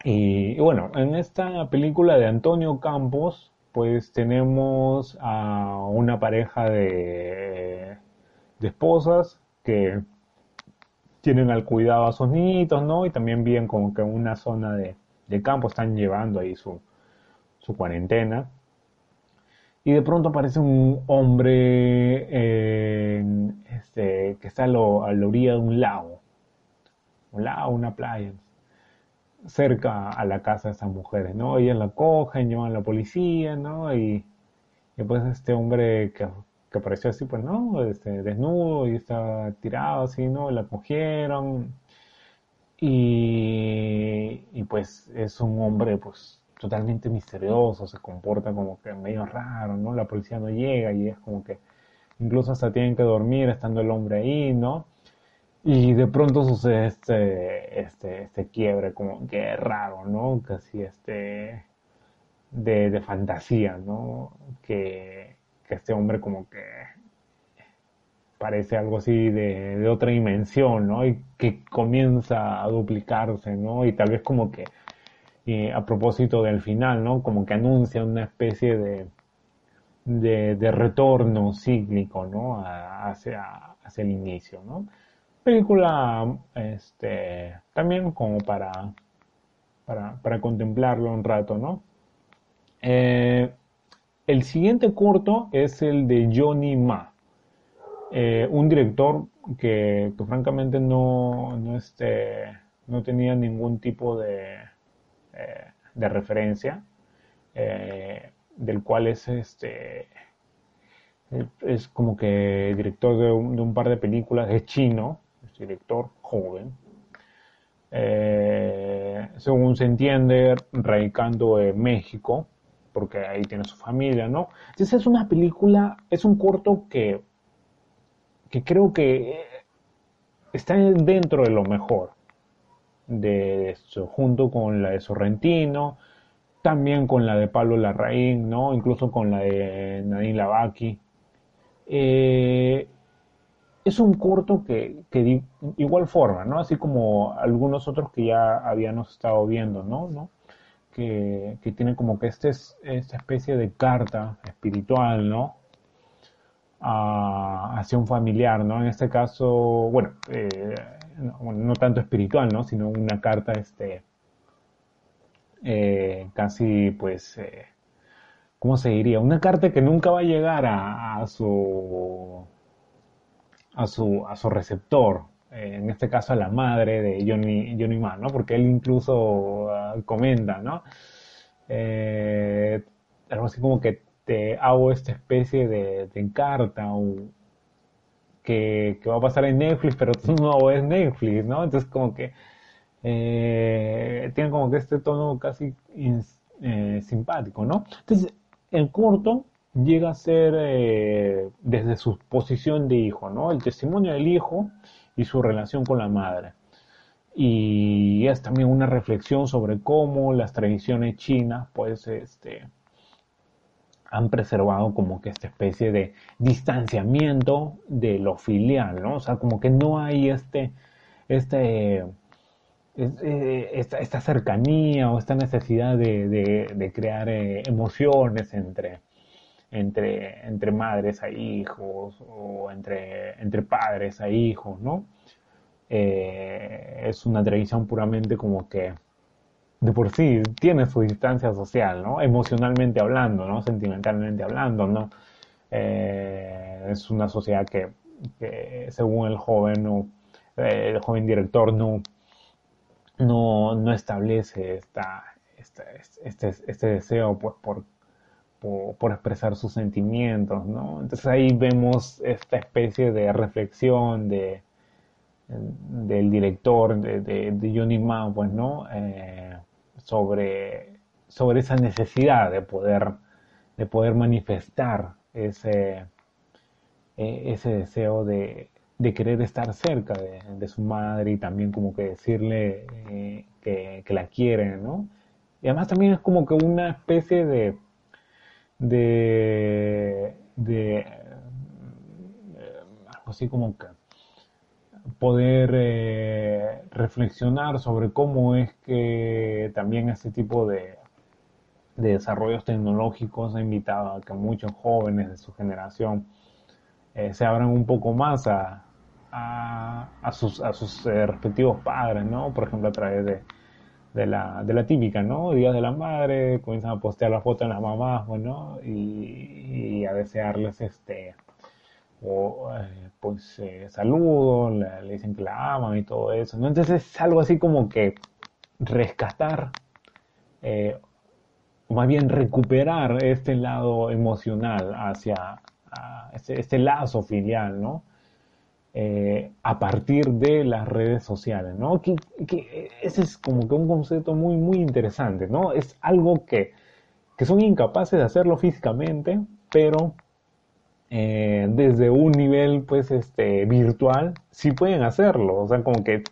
[SPEAKER 1] Y, bueno, en esta película de Antonio Campos, pues tenemos a una pareja de, esposas que tienen al cuidado a sus niñitos, ¿no? Y también viven como que en una zona de, de campo, están llevando ahí su, su cuarentena. Y de pronto aparece un hombre este, que está a, la orilla de un lago. Un lago, una playa. Cerca a la casa de esas mujeres, ¿no? Ellas la cogen, llevan a la policía, ¿no? Y, después este hombre que, que, apareció así, pues, ¿no? Este, desnudo y está tirado así, ¿no? La cogieron. Y, y pues es un hombre, pues, totalmente misterioso, se comporta como que medio raro, ¿no? La policía no llega y es como que incluso hasta tienen que dormir estando el hombre ahí, ¿no? Y de pronto sucede este, este, este quiebre como que raro, ¿no? Casi este de, de fantasía, ¿no? Que, que, este hombre como que parece algo así de, de otra dimensión, ¿no? Y que comienza a duplicarse, ¿no? Y tal vez como que y a propósito del final, ¿no? Como que anuncia una especie de, de, retorno cíclico, ¿no? hacia, hacia el inicio, ¿no? Película, este, también como para, para, contemplarlo un rato, ¿no? Eh, el siguiente corto es el de Johnny Ma, eh, un director que, francamente no, no, este, no tenía ningún tipo de, eh, de referencia, eh, del cual es este es como que director de un, par de películas, es chino, es director joven, eh, según se entiende, radicando en México, porque ahí tiene su familia, ¿no? Entonces es una película, es un corto que, que creo que está dentro de lo mejor de esto, junto con la de Sorrentino, también con la de Pablo Larraín, ¿no? incluso con la de Nadine Lavaki. Eh, es un corto que, que igual forma, ¿no? Así como algunos otros que ya habíamos estado viendo, ¿no? ¿No? Que, que tiene como que este, esta especie de carta espiritual, ¿no? hacia un familiar, ¿no? En este caso, bueno, eh, no, tanto espiritual, ¿no? Sino una carta, este, eh, casi, pues, eh, ¿cómo se diría? Una carta que nunca va a llegar a, su, a su, a su receptor, eh, en este caso a la madre de Johnny, Johnny Mann, ¿no? Porque él incluso ah, comenta, ¿no? algo así como que te hago esta especie de, de carta o que, va a pasar en Netflix, pero tú no ves Netflix, ¿no? Entonces como que eh, tiene como que este tono casi eh, simpático, ¿no? Entonces, el corto llega a ser eh, desde su posición de hijo, ¿no? El testimonio del hijo y su relación con la madre. Y es también una reflexión sobre cómo las tradiciones chinas, pues, este, han preservado como que esta especie de distanciamiento de lo filial, ¿no? O sea, como que no hay este, este, eh, esta, cercanía o esta necesidad de, crear eh, emociones entre, entre, entre madres a hijos o entre, entre padres a hijos, ¿no? Eh, es una tradición puramente como que de por sí tiene su distancia social, ¿no? Emocionalmente hablando, ¿no? Sentimentalmente hablando, ¿no? Eh, es una sociedad que, según el joven, eh, el joven director no, no, establece esta, este, este, deseo pues, por, por, expresar sus sentimientos, ¿no? Entonces ahí vemos esta especie de reflexión de, del director, de, de, Johnny Ma, pues, ¿no? Eh, sobre, sobre esa necesidad de poder, de poder manifestar ese, e, ese deseo de, de querer estar cerca de, su madre y también como que decirle eh, que, la quiere, ¿no? Y además también es como que una especie de, de, de eh, algo así como que poder eh, reflexionar sobre cómo es que también este tipo de, de desarrollos tecnológicos ha invitado a que muchos jóvenes de su generación eh, se abran un poco más a, a, sus, a sus eh, respectivos padres, ¿no? Por ejemplo, a través de, de, la, de la típica, ¿no? Días de la madre, comienzan a postear la foto en las mamás, bueno, y a desearles este o eh, pues saludos, le, dicen que la aman y todo eso. Entonces es algo así como que rescatar o más bien recuperar este lado emocional hacia, este, este, lazo filial, ¿no? Eh, a partir de las redes sociales, ¿no? Que, ese es como que un concepto muy, muy interesante, ¿no? Es algo que, que son incapaces de hacerlo físicamente, pero eh, desde un nivel, pues, este, virtual, sí pueden hacerlo, o sea, como que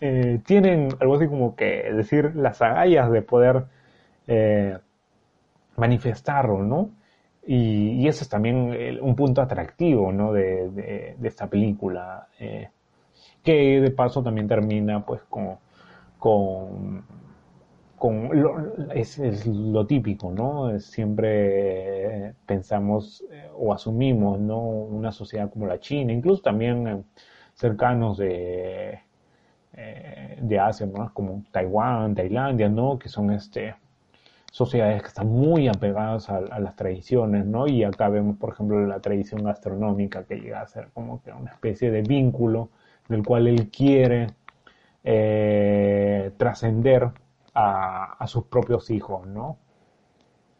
[SPEAKER 1] eh, tienen algo así como que decir las agallas de poder manifestarlo, ¿no? Y, eso es también eh, un punto atractivo ¿no? de, esta película, eh, que de paso también termina pues con, es, lo típico, ¿no? Siempre pensamos eh, o asumimos ¿no? una sociedad como la China, incluso también cercanos de, de Asia, ¿no? como Taiwán, Tailandia, ¿no? que son este, sociedades que están muy apegadas a, las tradiciones, ¿no? Y acá vemos, por ejemplo, la tradición gastronómica que llega a ser como que una especie de vínculo del cual él quiere eh, trascender a, sus propios hijos, ¿no?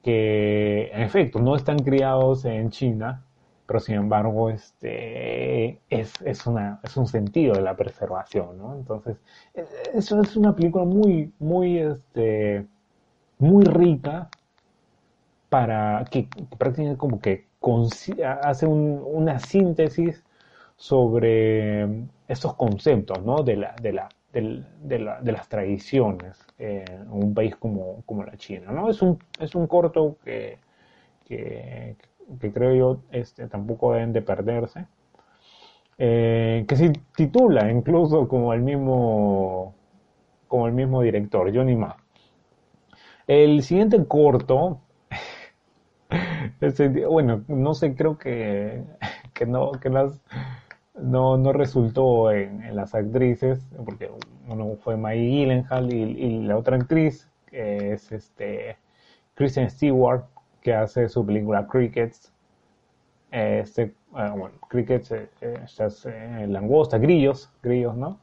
[SPEAKER 1] Que en efecto no están criados en China, pero sin embargo este, es, es, una, es un sentido de la preservación, ¿no? Entonces, e, eso es una película muy, muy, este, muy rica para que, prácticamente como que hace una síntesis sobre estos conceptos ¿no? de, la, de, la, de, las tradiciones en un país como, como la China. ¿no? Es, un, es un corto que, que, creo yo este, tampoco deben de perderse. Eh, que se titula incluso como el mismo como el mismo director, Johnny Ma. El siguiente corto, bueno, no sé, creo que, que no, que las, no, no resultó en, las actrices, porque uno fue Maggie Gyllenhaal y, la otra actriz es este Kristen Stewart, que hace su película Crickets. Este, ah, bueno, Crickets, eh, estas eh, langostas, grillos, grillos, ¿no?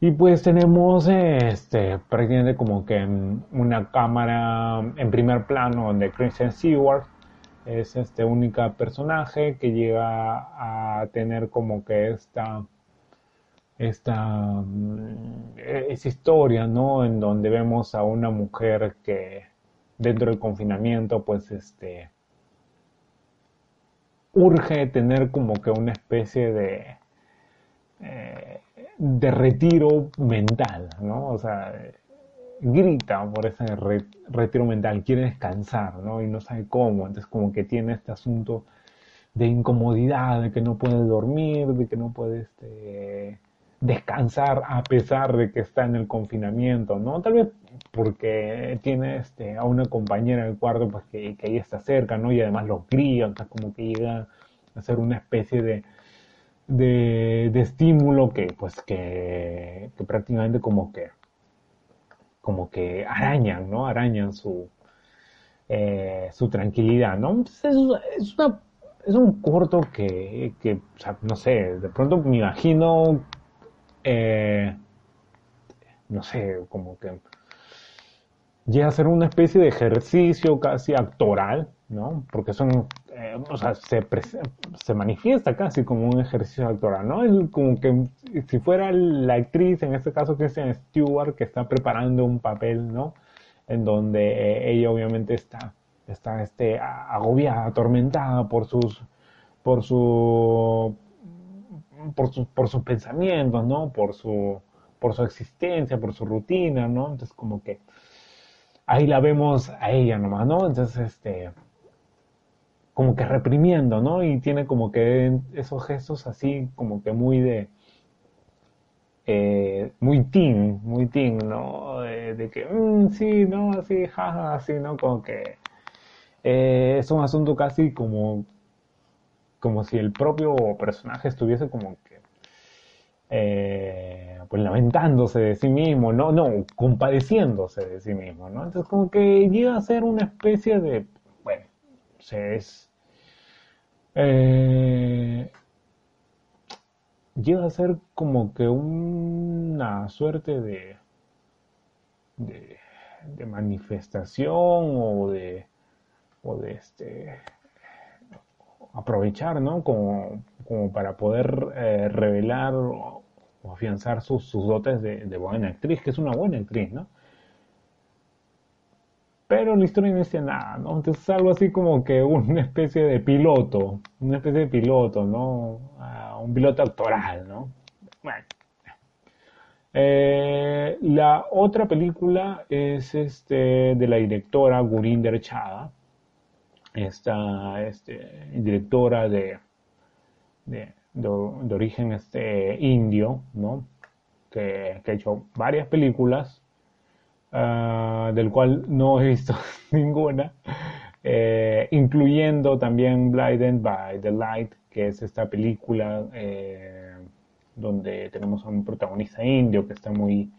[SPEAKER 1] Y pues tenemos este, prácticamente como que una cámara en primer plano de Kristen Stewart es este única personaje que llega a tener como que esta esta mm, esa historia, ¿no? En donde vemos a una mujer que dentro del confinamiento, pues este urge tener como que una especie de eh, de retiro mental, ¿no? O sea, grita por ese retiro mental, quiere descansar, ¿no? Y no sabe cómo, entonces como que tiene este asunto de incomodidad, de que no puede dormir, de que no puede este, descansar a pesar de que está en el confinamiento, ¿no? Tal vez porque tiene este, a una compañera en el cuarto pues que, que ahí está cerca, ¿no? Y además lo cría, entonces como que llega a ser una especie de de, estímulo que pues que, prácticamente como que como que arañan, ¿no? Arañan su, eh, su tranquilidad, ¿no? es, una, es un corto que, que no sé, de pronto me imagino, eh, no sé, como que llega a ser una especie de ejercicio casi actoral, ¿no? Porque son, eh, o sea, se, se, manifiesta casi como un ejercicio actoral, ¿no? Es como que si fuera la actriz, en este caso Kristen Stewart, que está preparando un papel, ¿no? en donde eh, ella obviamente está, está este, agobiada, atormentada por sus, por su, por, por sus pensamientos, ¿no? Por su, por su existencia, por su rutina, ¿no? Entonces como que ahí la vemos a ella nomás, ¿no? Entonces, este, como que reprimiendo, ¿no? Y tiene como que esos gestos así, como que muy de, eh, muy teen, muy teen, ¿no? De, que, mm, sí, ¿no? Así, jaja, así, ¿no? Como que eh, es un asunto casi como, como si el propio personaje estuviese como que, eh, pues lamentándose de sí mismo, no, no, compadeciéndose de sí mismo, ¿no? Entonces como que llega a ser una especie de, bueno, se es... Eh, llega a ser como que una suerte de, de, manifestación o de, o de este, aprovechar, ¿no? Como, como para poder eh, revelar o, afianzar sus, sus dotes de, de, buena actriz, que es una buena actriz, ¿no? Pero la historia no dice nada, ¿no? Entonces es algo así como que una especie de piloto, una especie de piloto, ¿no? Ah, un piloto actoral, ¿no? Bueno. Eh, la otra película es este, de la directora Gurinder Chada, esta este, directora de, de, origen este, indio, ¿no? Que, que ha hecho varias películas Ah, del cual no he visto ninguna, eh, incluyendo también Blinded by the Light, que es esta película eh, donde tenemos a un protagonista indio que está muy...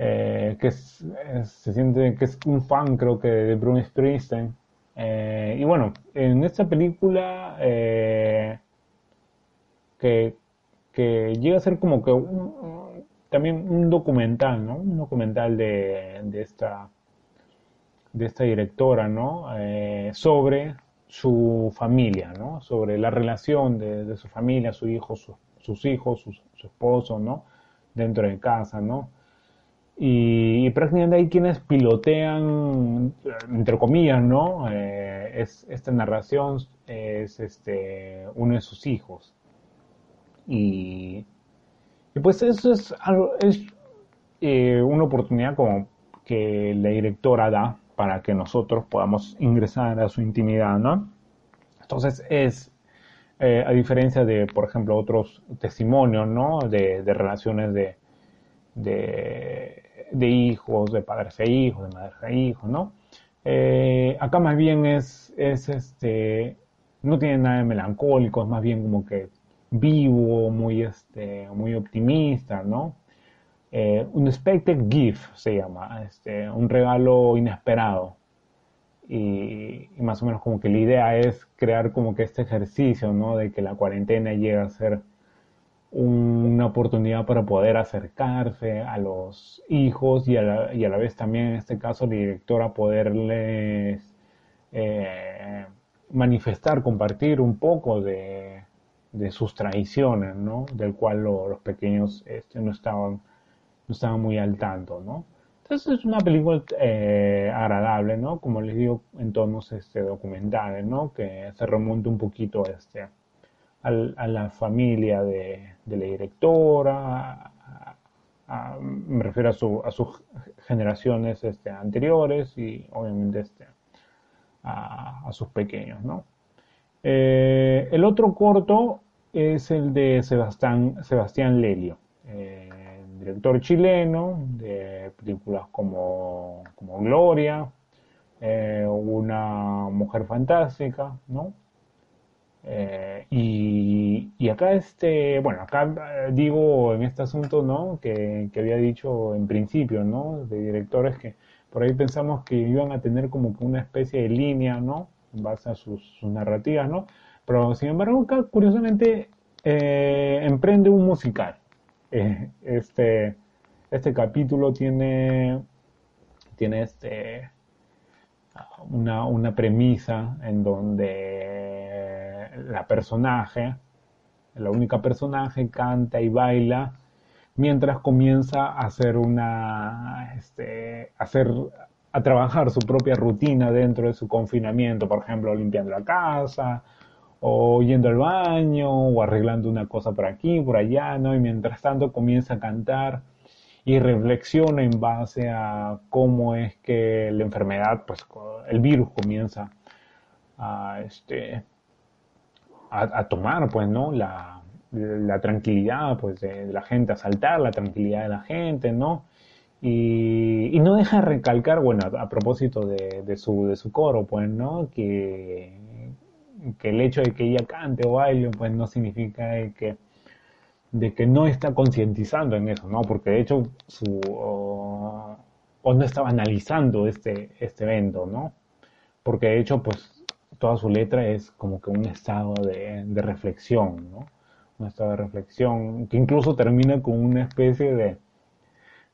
[SPEAKER 1] Eh, que se siente que es un fan creo que de Bruce Springsteen. y bueno, en esta película que, que llega a ser como que un, también un documental, ¿no? Un documental de, de esta, de esta directora, ¿no? Eh, sobre su familia, ¿no? Sobre la relación de, su familia, su hijo, sus hijos, su, esposo, ¿no? Dentro de casa, ¿no? Y, prácticamente hay quienes pilotean, entre comillas, ¿no? Eh, es, esta narración es este, uno de sus hijos. Y pues eso es, eh, una oportunidad como que la directora da para que nosotros podamos ingresar a su intimidad, ¿no? Entonces es, eh, a diferencia de, por ejemplo, otros testimonios, ¿no? De, relaciones de, de, hijos, de padres e hijos, de madres e hijos, ¿no? Eh, acá más bien es, es este, no tiene nada de melancólico, es más bien como que vivo, muy, este, muy optimista, ¿no? Eh, un expected gift se llama, este, un regalo inesperado. Y, más o menos como que la idea es crear como que este ejercicio, ¿no? De que la cuarentena llega a ser una oportunidad para poder acercarse a los hijos y a la, y a la vez también en este caso la directora poderles eh, manifestar, compartir un poco de, de sus traiciones, ¿no? Del cual los pequeños este, no, estaban, no estaban muy al tanto, ¿no? Entonces es una película eh, agradable, ¿no? Como les digo, en tonos este, documentales, ¿no? Que se remonta un poquito este, a la familia de, la directora, me refiero a, su, a sus generaciones este, anteriores y obviamente este, a, a sus pequeños, ¿no? Eh, el otro corto es el de Sebastián, Lelio, eh, director chileno de películas como, como Gloria, eh, Una mujer fantástica, ¿no? y, y, acá este, bueno, acá digo en este asunto, ¿no? Que, que había dicho en principio, ¿no? De directores que por ahí pensamos que iban a tener como una especie de línea, ¿no? en base a sus, narrativas, ¿no? Pero sin embargo, acá curiosamente eh, emprende un musical. Eh, este, este capítulo tiene, tiene este, una, una premisa en donde la personaje, la única personaje, canta y baila mientras comienza a hacer una, este, hacer a trabajar su propia rutina dentro de su confinamiento, por ejemplo, limpiando la casa, o yendo al baño, o arreglando una cosa por aquí, por allá, ¿no? Y mientras tanto comienza a cantar y reflexiona en base a cómo es que la enfermedad, pues el virus comienza a, este, a, tomar, pues, ¿no? La, la tranquilidad, pues, de, la gente, a saltar la tranquilidad de la gente, ¿no? Y, no deja de recalcar, bueno, a, propósito de, de, su, de su coro, pues, ¿no? Que, que el hecho de que ella cante o baile, pues, no significa que de que no está concientizando en eso, ¿no? Porque de hecho su o, no estaba analizando este, este evento, ¿no? Porque de hecho, pues toda su letra es como que un estado de, reflexión, ¿no? Un estado de reflexión que incluso termina con una especie de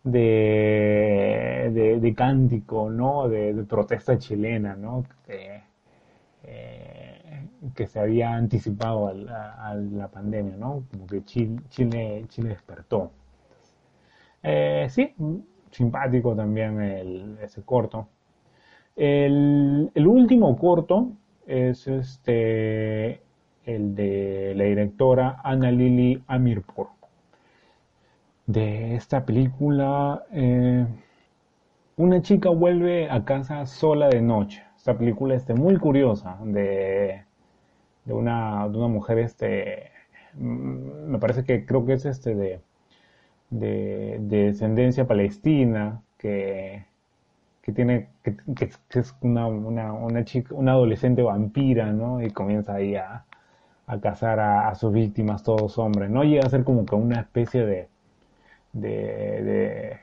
[SPEAKER 1] de, de, cántico, ¿no? De, protesta chilena, ¿no? Eh, que se había anticipado a la, pandemia, ¿no? Como que Chile, Chile, despertó. Eh, sí, simpático también ese corto. El, último corto es este el de la directora Ana Lili Amirpur. De esta película, eh, una chica vuelve a casa sola de noche. Esta película es muy curiosa, de de una, de una mujer, este, mm, me parece que creo que es este de, de, descendencia palestina, que, que tiene, que, es una, una, una, chica, una adolescente vampira, ¿no? Y comienza ahí a, a cazar a, sus víctimas, todos hombres, ¿no? Llega a ser como que una especie de, de,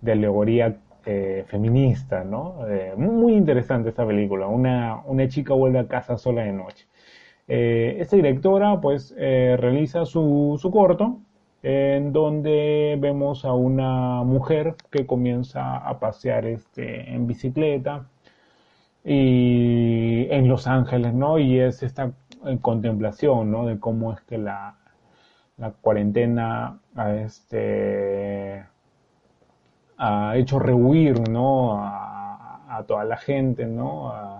[SPEAKER 1] de, alegoría eh, feminista, ¿no? Eh, muy interesante esta película. Una, una chica vuelve a casa sola de noche. Eh, esta directora pues eh, realiza su, corto en donde vemos a una mujer que comienza a pasear este, en bicicleta y en Los Ángeles, ¿no? Y es esta eh, contemplación, ¿no? De cómo es que la, cuarentena ha, este, ha hecho rehuir, ¿no? A, a toda la gente, ¿no?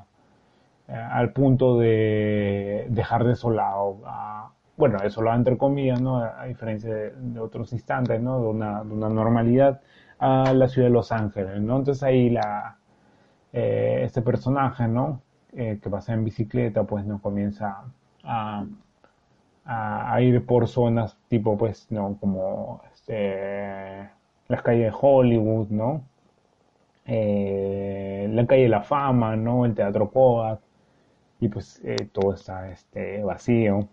[SPEAKER 1] Eh, al punto de dejar desolado, a, bueno, desolado entre comillas, ¿no? A, diferencia de, otros instantes, ¿no? De una, normalidad a la ciudad de Los Ángeles, ¿no? Entonces ahí la, eh, este personaje, ¿no? Eh, que pasa en bicicleta, pues no comienza a, a, ir por zonas tipo, pues, ¿no? Como este, las calles de Hollywood, ¿no? la calle de la fama, ¿no? El Teatro Kodak, y pues eh, todo está este, vacío,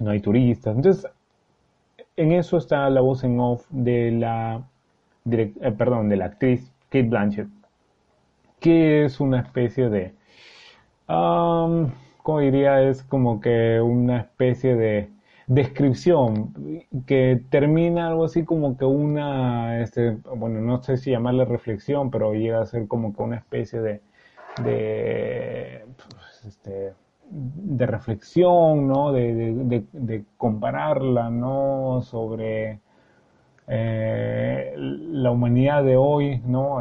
[SPEAKER 1] no hay turistas. Entonces, en eso está la voz en off de la, eh, perdón, de la actriz Kate Blanchett, que es una especie de, um, como diría, es como que una especie de descripción que termina algo así como que una, este, bueno, no sé si llamarle reflexión, pero llega a ser como que una especie de, de este, de reflexión, ¿no? De, compararla, ¿no? Sobre eh, la humanidad de hoy, ¿no?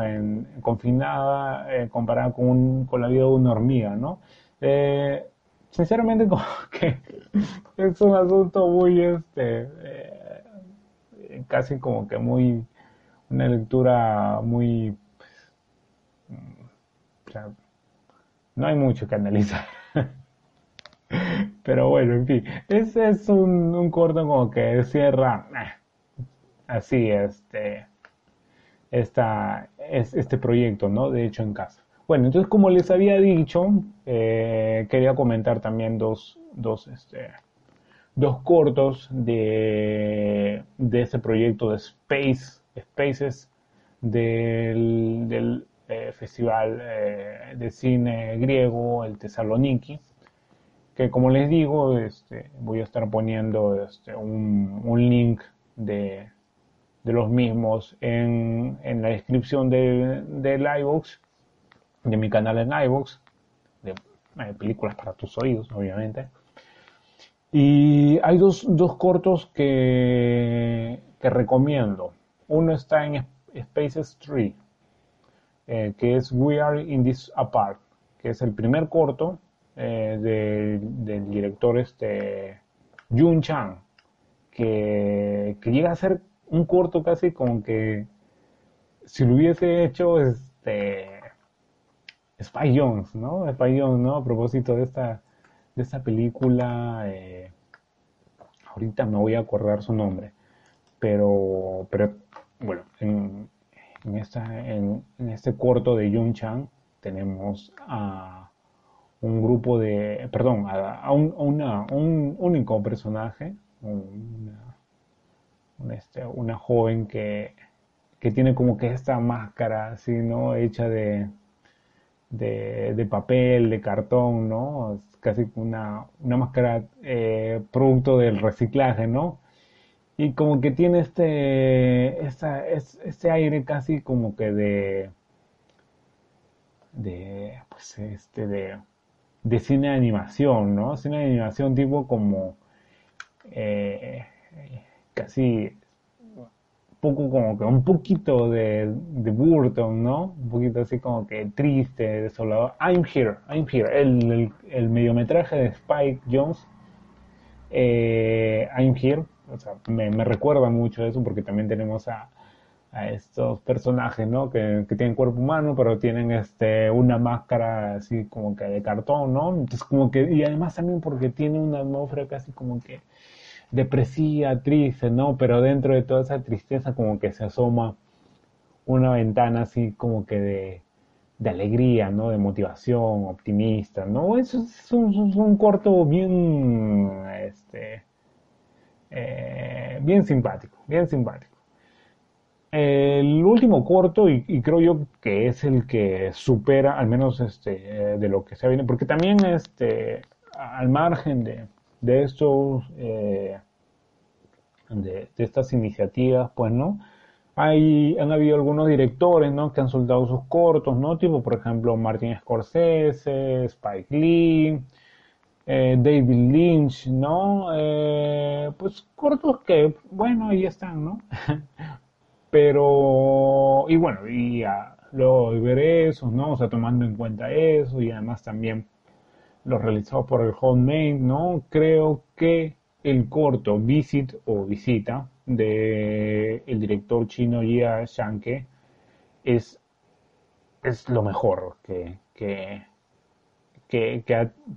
[SPEAKER 1] Confinada, eh, comparada con, con, la vida de una hormiga, ¿no? Eh, sinceramente, como que es un asunto muy, este, casi como que muy, una lectura muy, pues, no hay mucho que analizar. Pero bueno, en fin, ese es un, corto como que cierra eh, así este, esta, es, este proyecto, ¿no? De hecho en casa. Bueno, entonces como les había dicho, eh, quería comentar también dos, dos, este, dos cortos de, de ese proyecto de Space, Spaces del eh, festival eh, de cine griego, el Thessaloniki, que como les digo, este, voy a estar poniendo este, un, link de, los mismos en, la descripción del de iVoox, de mi canal en iVoox, de eh, películas para tus oídos, obviamente. Y hay dos, cortos que, que recomiendo. Uno está en Spaces 3, eh, que es We Are in This Apart, que es el primer corto eh, del director este Jun Chang, que, que, llega a ser un corto casi como que si lo hubiese hecho este Spy Jones, ¿no? Spy Jones, ¿no? A propósito de esta, de esta película, eh, ahorita me voy a acordar su nombre, pero, pero bueno, en, en, esta, en, este corto de Jun Chang tenemos a un grupo de, perdón, a, un, un único personaje, una, este, una joven que, que tiene como que esta máscara así, ¿no? Hecha de, de, papel, de cartón, ¿no? Es casi una, una máscara eh, producto del reciclaje, ¿no? Y como que tiene este, esta, este aire casi como que de, de, pues este, de, de cine de animación, ¿no? Cine de animación tipo como, eh, casi poco como que un poquito de, de, Burton, ¿no? Un poquito así como que triste, desolador. I'm Here, I'm Here, el, el, mediometraje de Spike Jones, eh, I'm Here, o sea, me, me, recuerda mucho eso porque también tenemos a, a estos personajes, ¿no? Que, que, tienen cuerpo humano, pero tienen este, una máscara así como que de cartón, ¿no? Entonces como que, y además también porque tiene una atmósfera casi como que depresiva, triste, ¿no? Pero dentro de toda esa tristeza como que se asoma una ventana así como que de, de alegría, ¿no? De motivación, optimista, ¿no? Eso es un, corto bien, este, eh, bien simpático, bien simpático. El último corto, y, creo yo que es el que supera, al menos este, eh, de lo que se viene, porque también este, al margen de, de estos eh, de, estas iniciativas, pues, ¿no? Hay, han habido algunos directores, ¿no? Que han soltado sus cortos, ¿no? Tipo, por ejemplo, Martin Scorsese, Spike Lee, eh, David Lynch, ¿no? Eh, pues cortos que, bueno, ahí están, ¿no? Pero, y bueno, y luego ver eso, ¿no? O sea, tomando en cuenta eso y además también los realizados por el Homemade, ¿no? Creo que el corto Visit o Visita de el director chino Jia Shanke es, es lo mejor que, que, que,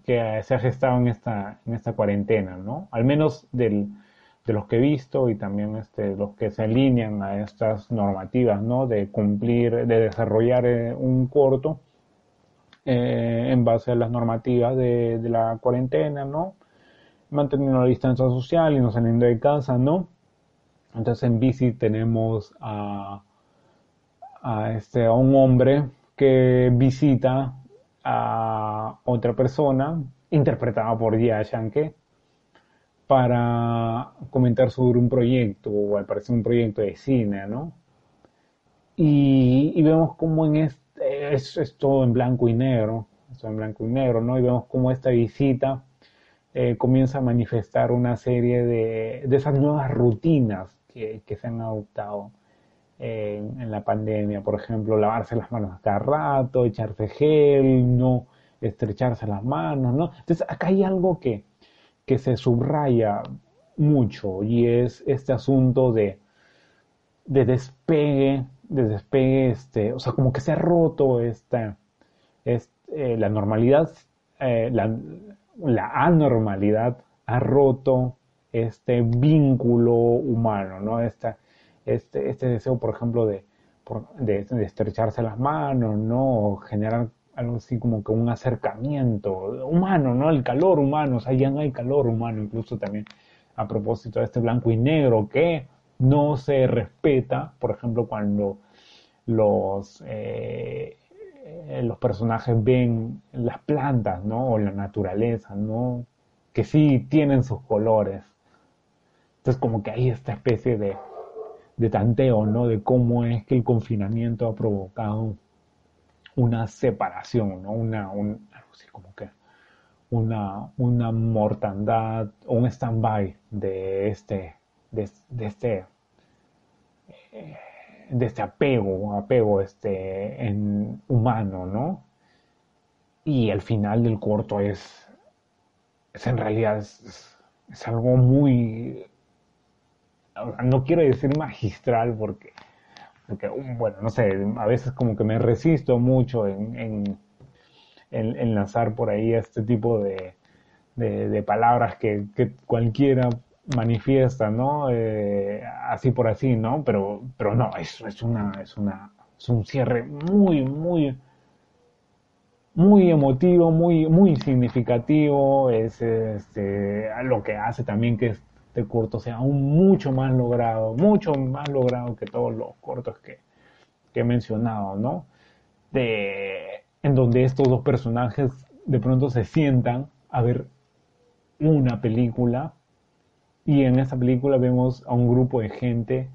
[SPEAKER 1] se ha gestado en esta, esta cuarentena, ¿no? Al menos del, de los que he visto y también este, los que se alinean a estas normativas, ¿no? De cumplir, de desarrollar eh, un corto eh, en base a las normativas de, de la cuarentena, ¿no? manteniendo la distancia social y no saliendo de casa, ¿no? Entonces en bici tenemos a, a, este, a un hombre que visita a otra persona, interpretada por Jia Shanke, para comentar sobre un proyecto, o al parecer un proyecto de cine, ¿no? Y, vemos como en este, es, es, todo en blanco y negro, es en blanco y negro, ¿no? Y vemos como esta visita eh, comienza a manifestar una serie de, de esas nuevas rutinas que se han adoptado en, la pandemia. Por ejemplo, lavarse las manos cada rato, echarse gel, no estrecharse las manos, ¿no? Entonces, acá hay algo que, que se subraya mucho y es este asunto de, de despegue, de despegue, este, o sea, como que se ha roto esta, es, eh, la normalidad, eh, la, la anormalidad ha roto este vínculo humano, ¿no? Este, este deseo, por ejemplo, de, de, estrecharse las manos, ¿no? generar algo así como que un acercamiento humano, ¿no? El calor humano, o sea, ya hay calor humano, incluso también a propósito de este blanco y negro que no se respeta, por ejemplo, cuando los eh, los personajes ven las plantas, ¿no? O la naturaleza, ¿no? Que sí tienen sus colores. Entonces como que hay esta especie de, de tanteo, ¿no? De cómo es que el confinamiento ha provocado una separación, ¿no? Una, un, así una, una mortandad, un stand-by de este, de, este, eh, de este apego, apego este, en humano, ¿no? Y el final del corto es, es en realidad es, algo muy, no quiero decir magistral porque, porque, bueno, no sé, a veces como que me resisto mucho en, en, lanzar por ahí este tipo de, de, palabras que, que, cualquiera manifiesta, ¿no? Eh, así por así, ¿no? Pero, pero no, es, es, una, es, una, es un cierre muy, muy, muy emotivo, muy, muy significativo. Es este, lo que hace también que este corto sea aún mucho más logrado, mucho más logrado que todos los cortos que, he mencionado, ¿no? De, en donde estos dos personajes de pronto se sientan a ver una película y en esa película vemos a un grupo de gente,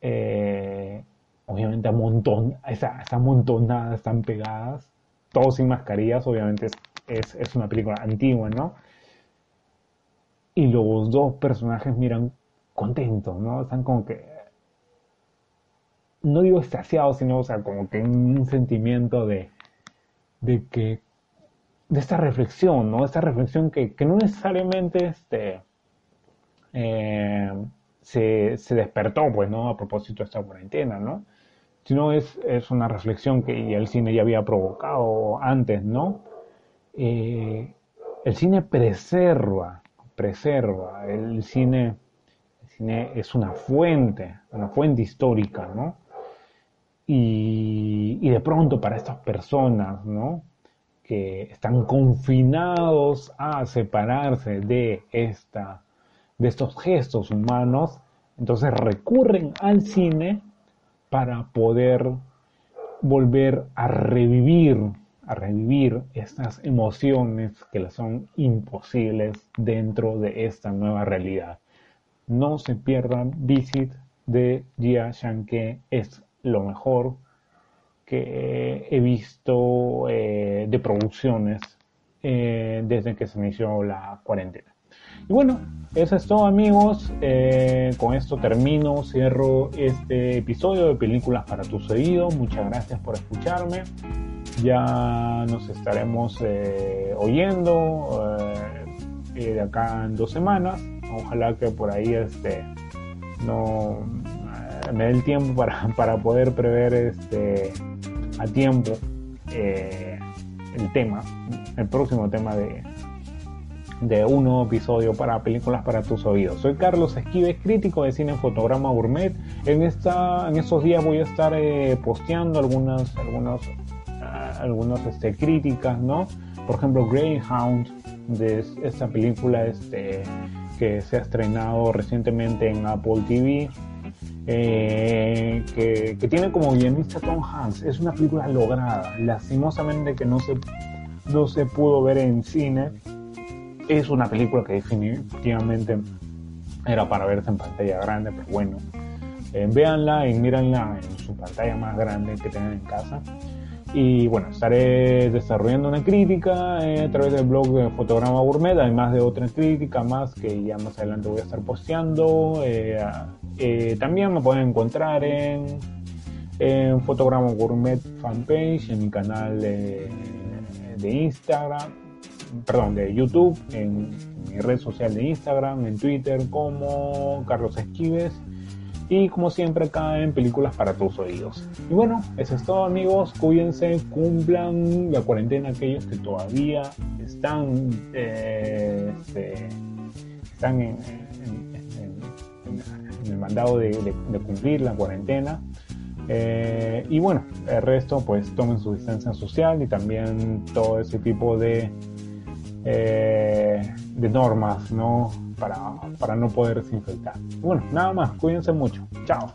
[SPEAKER 1] eh, obviamente a montón, esa, amontonadas, están pegadas, todos sin mascarillas, obviamente es, es, una película antigua, ¿no? Y los dos personajes miran contentos, ¿no? Están como que, no digo extasiados, sino, o sea, como que un sentimiento de, de que, de esta reflexión, ¿no? Esta reflexión que, que no necesariamente, este, eh, se, despertó, pues, ¿no? A propósito de esta cuarentena, ¿no? Sino es, es una reflexión que el cine ya había provocado antes, ¿no? Eh, el cine preserva, preserva, el cine, el cine es una fuente, una fuente histórica, ¿no? Y, de pronto para estas personas, ¿no? que están confinados a separarse de esta de estos gestos humanos, entonces recurren al cine para poder volver a revivir, a revivir estas emociones que les son imposibles dentro de esta nueva realidad. No se pierdan Visit de Jia Shanke, es lo mejor que he visto eh, de producciones eh, desde que se inició la cuarentena. Y bueno, eso es todo amigos. Eh, con esto termino, cierro este episodio de Películas para tus oídos. Muchas gracias por escucharme. Ya nos estaremos eh, oyendo eh, de acá en dos semanas. Ojalá que por ahí este no me dé el tiempo para, para poder prever este a tiempo el tema, el próximo tema de, de un nuevo episodio para películas para tus oídos. Soy Carlos Esquives, crítico de cine fotograma gourmet. En esta, en estos días voy a estar eh, posteando algunas, ah, algunas este, críticas, ¿no? Por ejemplo, Greyhound, de esta película este, que se ha estrenado recientemente en Apple TV. Eh, que, tiene como guionista Tom Hanks. Es una película lograda, lastimosamente que no se, no se pudo ver en cine, es una película que definitivamente era para verse en pantalla grande, pero bueno, eh, véanla y mírenla en su pantalla más grande que tengan en casa. Y bueno, estaré desarrollando una crítica eh, a través del blog de Fotograma Gourmet, además de otra crítica más que ya más adelante voy a estar posteando. Eh, también me pueden encontrar en, en Fotograma Gourmet fanpage, en mi canal de Instagram perdón, de YouTube, en, mi red social de Instagram, en Twitter como Carlos Esquives y como siempre acá en Películas para tus oídos. Y bueno, eso es todo amigos, cuídense, cumplan la cuarentena aquellos que todavía están, eh, este, están en, el mandado de, cumplir la cuarentena. Eh, y bueno, el resto pues tomen su distancia social y también todo ese tipo de eh, de normas, ¿no? Para, para no poderse infectar. Bueno, nada más, cuídense mucho. Chao.